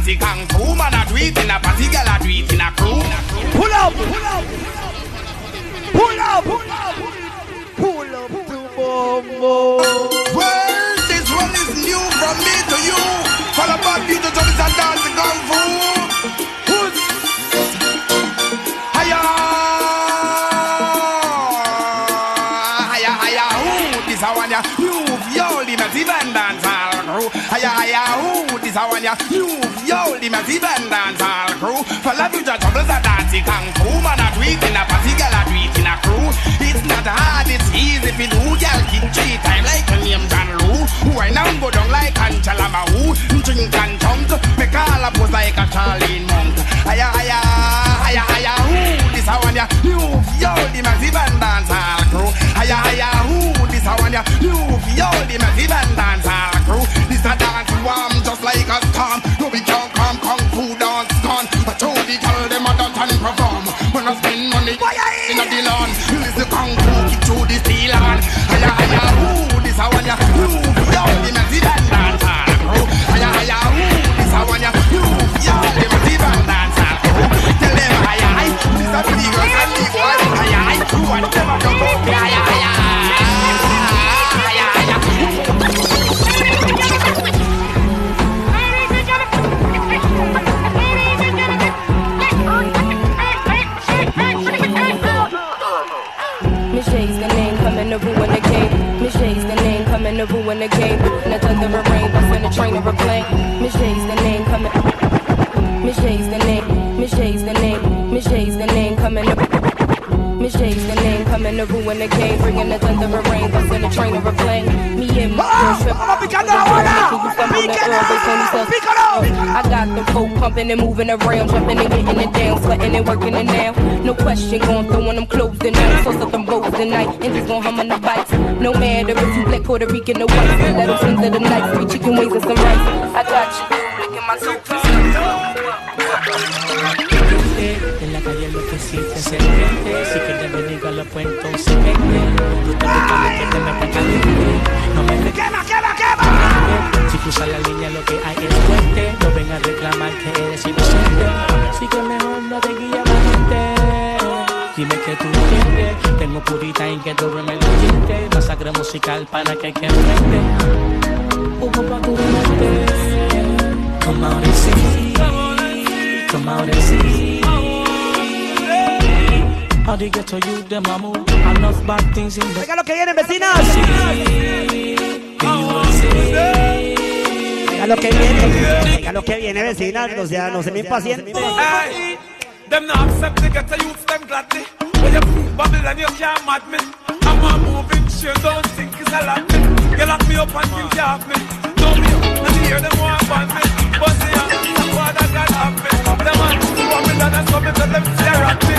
dancey kung fu Man a do it in a party girl a do it in a crew. Pull up, pull up, pull up, pull up, pull up to Bombo. Well, this one is new from me to you. The bad you just troubles a dancey kung fu a one ya. You yo the massive and dancehall crew. For love you just troubles a dancey kung fu. Man a do it in a party girl a do it in a crew. It's not hard it's easy if you do Girl. Kick three time like her name John Lou Why now go down like Angela Mahu Drink and chunk Make all a pose like a Charlene Monk. Hiya hiya hiya hiya who this a one ya? You yo the massive and dancehall crew. Hiya hiya who this a one ya? You yo the massive Miss J's the name, Miss J's the name, Miss J's the name, coming up. Miss J's the name, coming to ruin the game. Bringing the thunder of rain, bust in a train or a plane. Me and my girl trip. I got the folk pumping and moving around, jumping and getting it down, sweating and working it now. No question, going throwing them clothes tonight. Sauce up them boats tonight, and just gon' hum on the bikes. No matter if you black, Puerto Rican, or white. Let them send to the night, three chicken wings and some rice. I got you, licking my toe. La siente se siente Si quieres venir a lo pues entonces vente Tú te buscas lo que te mete caliente No me quema, quema, quema Si cruzas la línea lo que hay es fuerte. No vengas a reclamar que eres inocente. Así que mejor no te guíes la gente. Dime que tú entiendes Tengo purita en que doble me lo siente. Masacre musical para que que enfrente. Humo pa' tu mente. Come out and see Come out and see Venga lo que viene, vecinas. Venga lo que viene. Venga lo que viene, vecinas. O sea, no se me impaciente. Hey, them not accept to get a youth them gladly. When you prove Babylon, you can't mad me. I'm a moving shit, don't think it's a lot. You lock me up and think you have me. Know me, and you hear them want ban me. But see, I'm what I got have me. Them man who Babylon and come into them stare at me.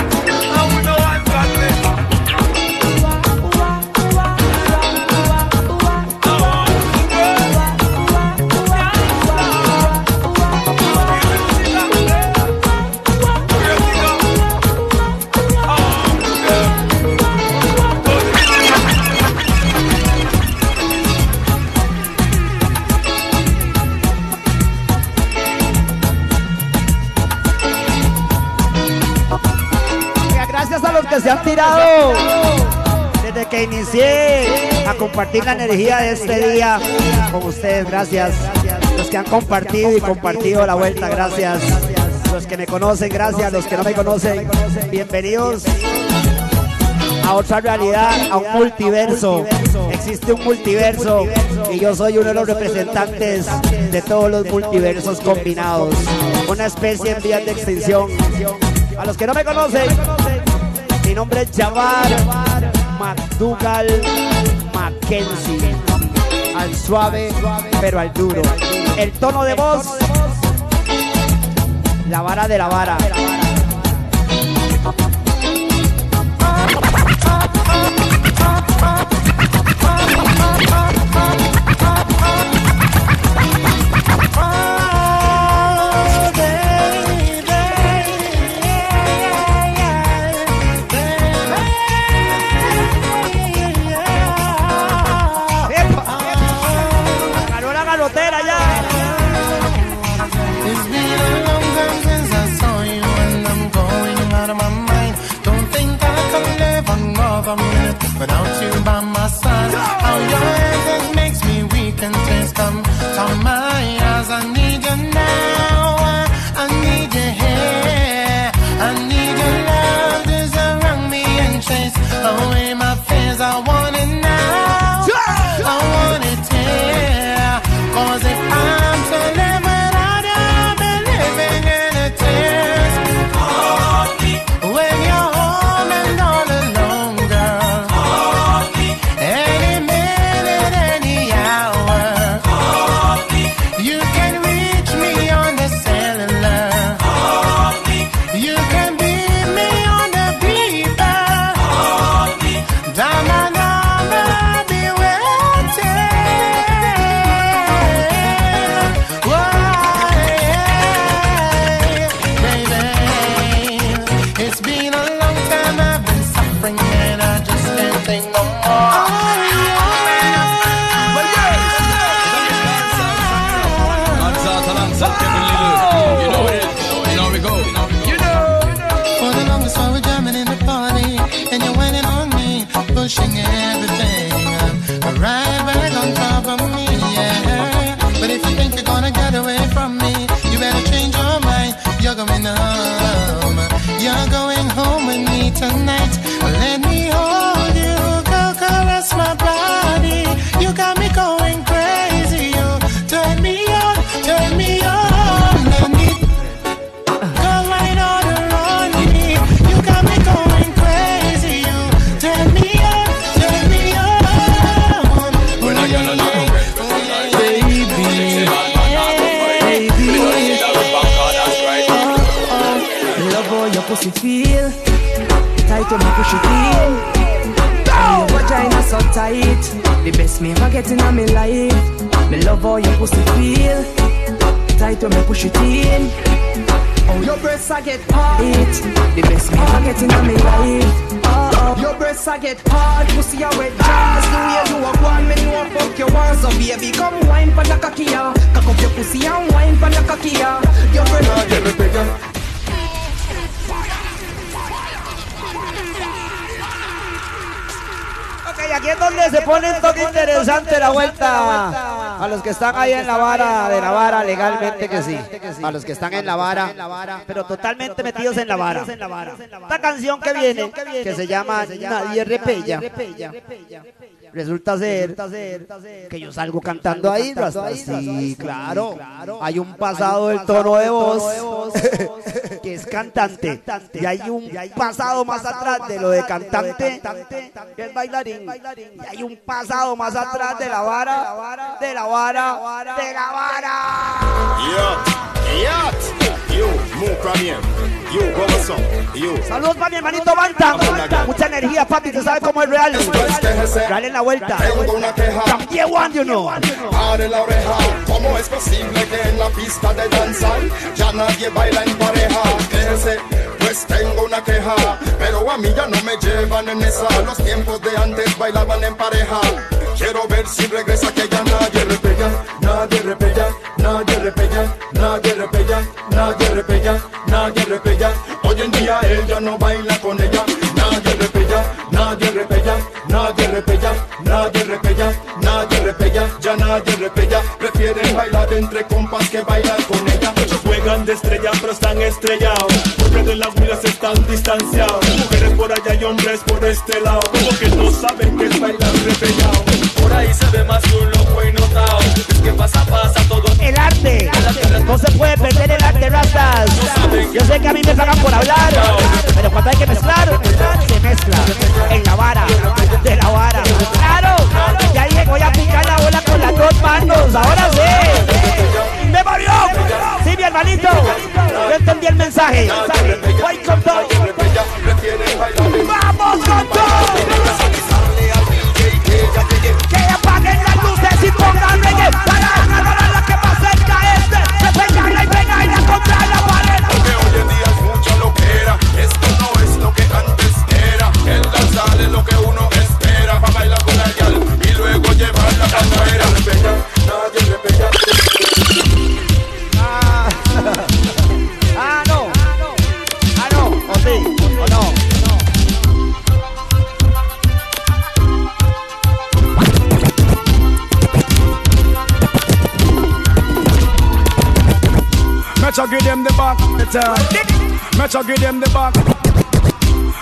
Que se han tirado desde que inicié a compartir la energía de este día con ustedes. Gracias. Los que han compartido y compartido la vuelta, gracias. Los que me conocen, gracias. Los que no me conocen, bienvenidos a otra realidad, a un multiverso. Existe un multiverso y yo soy uno de los representantes de todos los multiversos combinados. Una especie en vías de extinción. A los que no me conocen, Mi nombre es Javar McDougall Mackenzie. Al suave, pero al duro. El tono de voz. La vara de la vara. Oh. I get hard. Pussy a wet jams The way you a want me know fuck you want So baby. Come wine for the cocky Cock up your pussy and wine for the cocky Your breasts Ok, aquí es donde se pone un toque interesante la vuelta. A los que están ahí en la vara, de la vara, legalmente que sí. A los que están en la vara, pero totalmente metidos en la vara. Esta canción que viene, que se llama Nadie Repella. Resulta ser que yo salgo cantando ahí. Sí, claro. Hay un pasado del tono de voz que es cantante. Y hay un pasado más atrás de lo de cantante que es bailarín. Y hay un pasado más atrás de la vara, de la vara, de la vara. Up? Saludos para mi hermanito Banta. Mucha energía, papi. Tú sabes cómo es real. Dale en la vuelta. Tengo una queja. También one, you know. Abre la oreja, ¿cómo es posible que en la pista de danzar ya nadie baila en pareja? Quéjese, pues tengo una queja, pero a mí ya no me llevan en esa. Los tiempos de antes bailaban en pareja. Quiero ver si regresa que ya nadie repella, nadie repella, nadie repella, nadie repella, nadie repella, nadie repella. Hoy en día él ya no baila con ella, nadie repella, nadie repella, nadie repella, nadie repella, nadie repella, ya nadie repella. Prefieren bailar entre compas que bailar con ella de estrella, pero están estrellados. Porque de las miras están distanciados. Mujeres por allá y hombres por este lado. Como que no saben que es bailar repellado. Por ahí se ve más un loco y notado. Es que pasa, pasa todo. El arte. No se puede perder el arte, rastas. Yo sé que a mí me pagan por hablar. Pero cuando hay que mezclar, se mezcla. En la vara. De la vara. ¡Claro! Ya dije, voy a picar la bola con las dos manos. Ahora sí. ¡Me murió! Sí, mi hermanito. Yo entendí el mensaje. Voy con todo. ¡Vamos con todo! Que apaguen las luces y pongan reggae para ganar a la que más cerca este. Que se y pega y la contra la pared. Porque hoy en día es mucha loquera. Esto no es lo que antes era. El danzar es lo que uno espera. Para bailar con la gal y luego llevarla a la era. Nadie Metro give them the back waiter. Metro give them the back.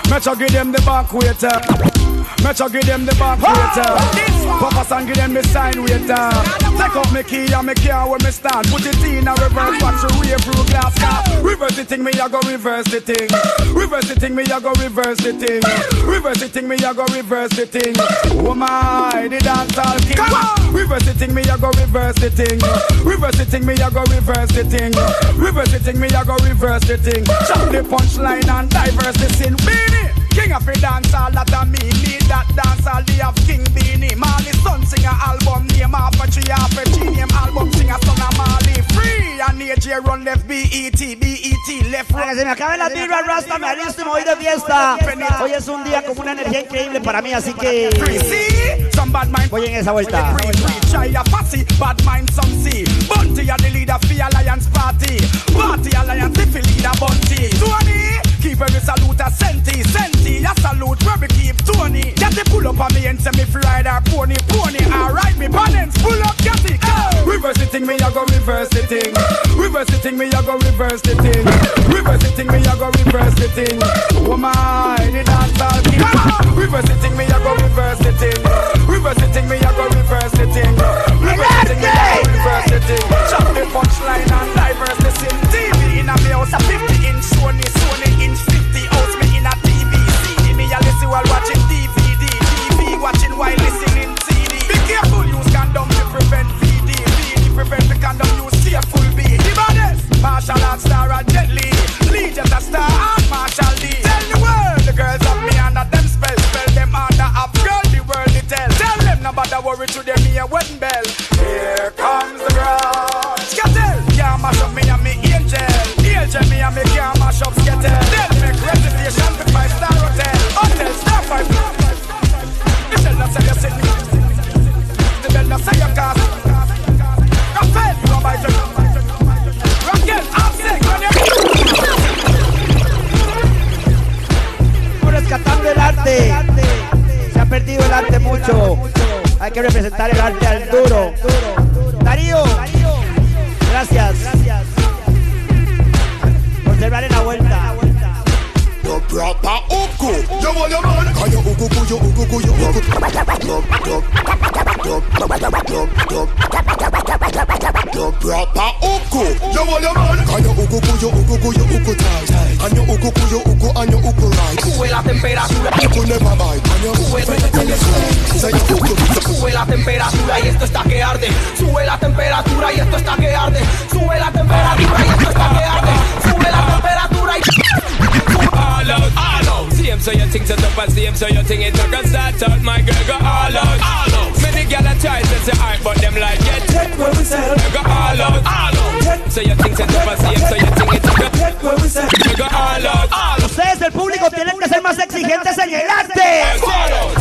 Metro give them the back waiter. Metro give them the back waiter. Papa San give them the sign waiter. Take out me key and me car where me stand. Put it in a reverse, watch the way through glass car. Reverse the thing, me I go reverse the thing. Reverse the thing, me I go reverse the thing. Reverse the thing, me I go reverse the thing. Oh my, the dance all king. Reverse the thing, me I go reverse the thing. Reverse the thing, me I go reverse the thing. Reverse the thing, me I go reverse the thing. Chop the punchline and diverse the sin. Beenie. King of the dance all that a me Lead that dance. All they have King Beenie Marley son sing a album name Half a tree half a G name album Sing a son of Marley. Free and AJ run left B-E-T B-E-T left Para que se me acaben las birras, Rasta, me alisto y me voy de fiesta. Hoy es un día con una energía increíble para mí, así que voy en esa vuelta. Try a fussy, bad mind some see. Bounty are the leader for Alliance Party. Party Alliance if you lead a bunty Tony, keep every salute a senti Senti, a salute where we keep Tony. Get the pull up on me and say me fly that pony Pony, alright me balance, pull up, get it. Reverse the thing, me I go reverse the thing. Reverse the thing, me I go reverse the thing. Reverse the thing, me I go reverse the thing. Oh my, the dance all king Reverse the thing, me I go reverse the thing. Reverse the thing, me I go reverse the thing. Reverse the thing, me I go reverse the thing. Chop the punchline and diverse the sin TV in a house a 50 inch Sony, Sony inch while listening CD Be careful use condom to prevent VD VD prevent the condom use careful B. The baddest Martial arts star a Jet Li. Lee just a star and Marshall Lee. Tell the world the girls of me under them spell Spell them under up girl the world they tell. Tell them no bother worry to them me a wedding bell. Here comes the girl Scattel Can't mash up me and me angel. Angel me and me can't mash up Scattel Then make reservation for five star hotel. Hotel star five Michelle not say you sit me The bell not say you cast Rafael you a bite Raquel I'm sick when Estamos rescatando el arte. Se ha perdido el arte mucho. Hay que representar el arte al duro. Darío, you go, go, yo, uku think to the past, same so you think it took a start out. My girl go all out, all out. Many gal a try to say alright, but them like get take where we sell. Go all out, all out. So you think to the past, same so you think it took a take where we sell. Go all out, all out. Ustedes, el público, tienen que ser más exigentes en el arte.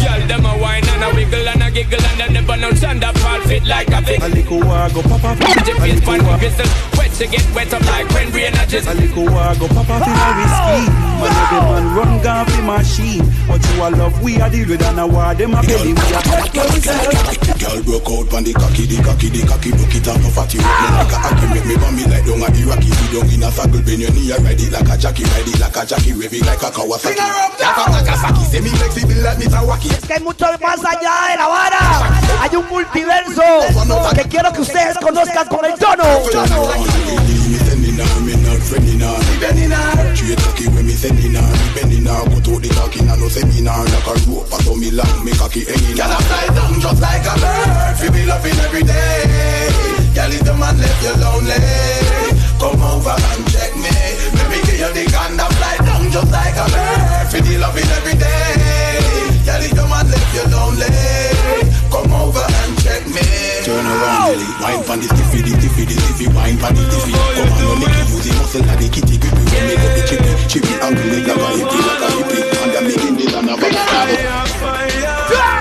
Y'all them a whine and a wiggle and a giggle and they never know stand up all fit like a thing. A little while go pop up. Put your face on the pistol, to get wet up like when rain a just. A little while go pop up in a whiskey. Man, every man run gun fi machine. But you a love we a deal with and a war them a belly. We a take where we. Girl broke out pon the cocky, the cocky, the cocky Broke it off no fatty, me like a hockey Make me bomb me like down a Iraqi Sit down in a saddle, bend your knee and ride it like a jockey Ride it like a jockey, wave it like a Kawasaki Like a Nagasaki, say me flexible like me Tawaki Es que hay mucho más allá de la vara. Hay un multiverso que quiero que ustedes conozcan con el tono. Me sending her, me not friending her Me bending her Straight cocky when me sending Me bending her, go to the cocky Now no seminar Like a rope, so me long, me cocky hanging Girl, I fly down just like a bird. Feel me loving every day. Girl, if the man left you lonely. Come over and check me. Let me give you the gun that fly down just like a bird. Feel the loving every day. Girl, if the man left you lonely me Turn around, Lily Wine pan the stiffy, the stiffy, the stiffy Wine pan the stiffy Come on, no licky Use the muscle like the kitty Grippy when me get the chippy Chippy and pull it like a hippie Like a hippie. And I'm making it and I'm Fire, fire,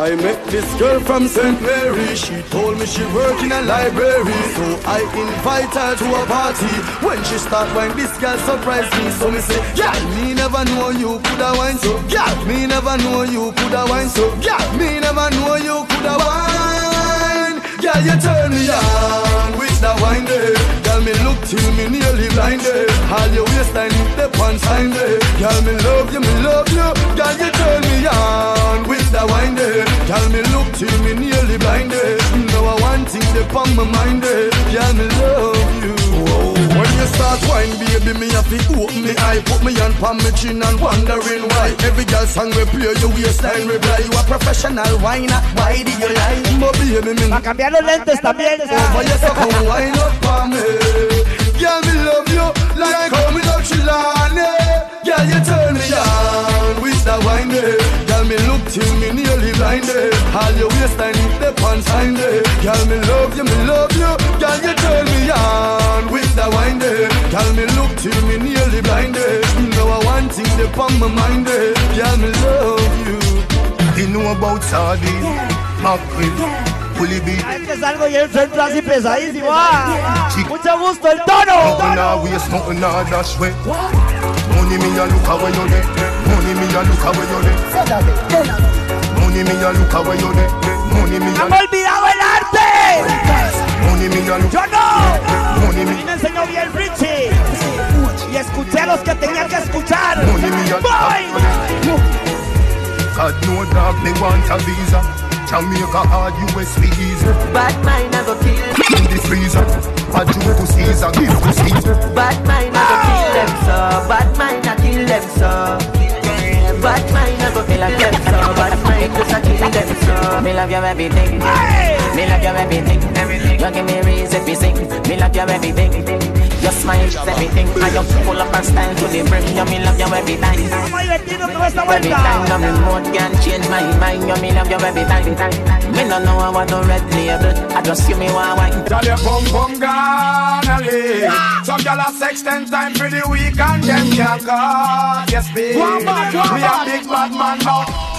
I met this girl from St. Mary. She told me she work in a library. So I invite her to a party. When she start wine, this girl surprised me. So me say, yeah, me never know you coulda wine so. Yeah, me never know you coulda wine so. Yeah, me never know you coulda wine. Yeah, you turn me on with that wine. Girl, me look till me nearly blinded. All your waistline hit the one sign. Girl, me love you, me love you. Girl, you turn me on with that wine. Girl, me look till me nearly blinded. Now I want thing on my mind. Girl, me love you. When you start wine, baby, me have to open me eye, put me on palm me chin and wondering why. Every girl song we play, your waistline reply. You a professional whiner, why do you lie? But baby, me A cambiar los lentes también. over you so come wine up for me. Girl, me love you like how me love Chilane. Girl, you turn me on with that wine there. Girl, me look till me nearly blinded. All your waistline hit the sign there. Girl, me love you, me love you. Girl, you turn me on with that wine there. Girl, me look till me nearly blinded. Now I want thing they on my mind there. Girl, me love you. You know about sardine, mackerel, bully beef. Es que el centro así pesadísimo. Ah, mucho gusto, el tono. Nothing a waste, nothing a dash way. Money me a look away you there. Money me a look away you there. Money me a look away you there. Money me a ¡Me he olvidado el arte! Money me a look ¡Yo no! Money me me enseñó bien Richie. Y escuché a los que tenía que escuchar. Money me a ¡Voy! God no dog me want a visa. Jamaica hard US visa. Bad mind I go kill. In the freezer. A Jew to Caesar, give to Caesar. Bad mind I go oh. kill them so. Bad mind I kill them so. Bad mind I go kill them so. Bad mind just I kill them so. Me love you everything. Me love you everything. You give me reason to sing. Me love you everything. Your smile is everything. I am full of a style to the brim. You me love you every time. Vamos divertido con esta Every time the remote can change my mind. You me love you every time. Me no know I want no red label. I just give me one wine. Tell your bum bum gonna leave. Ah! Some gyal a sex ten times the week and them can't call. Yes, babe. One more, one Me a big bad man, but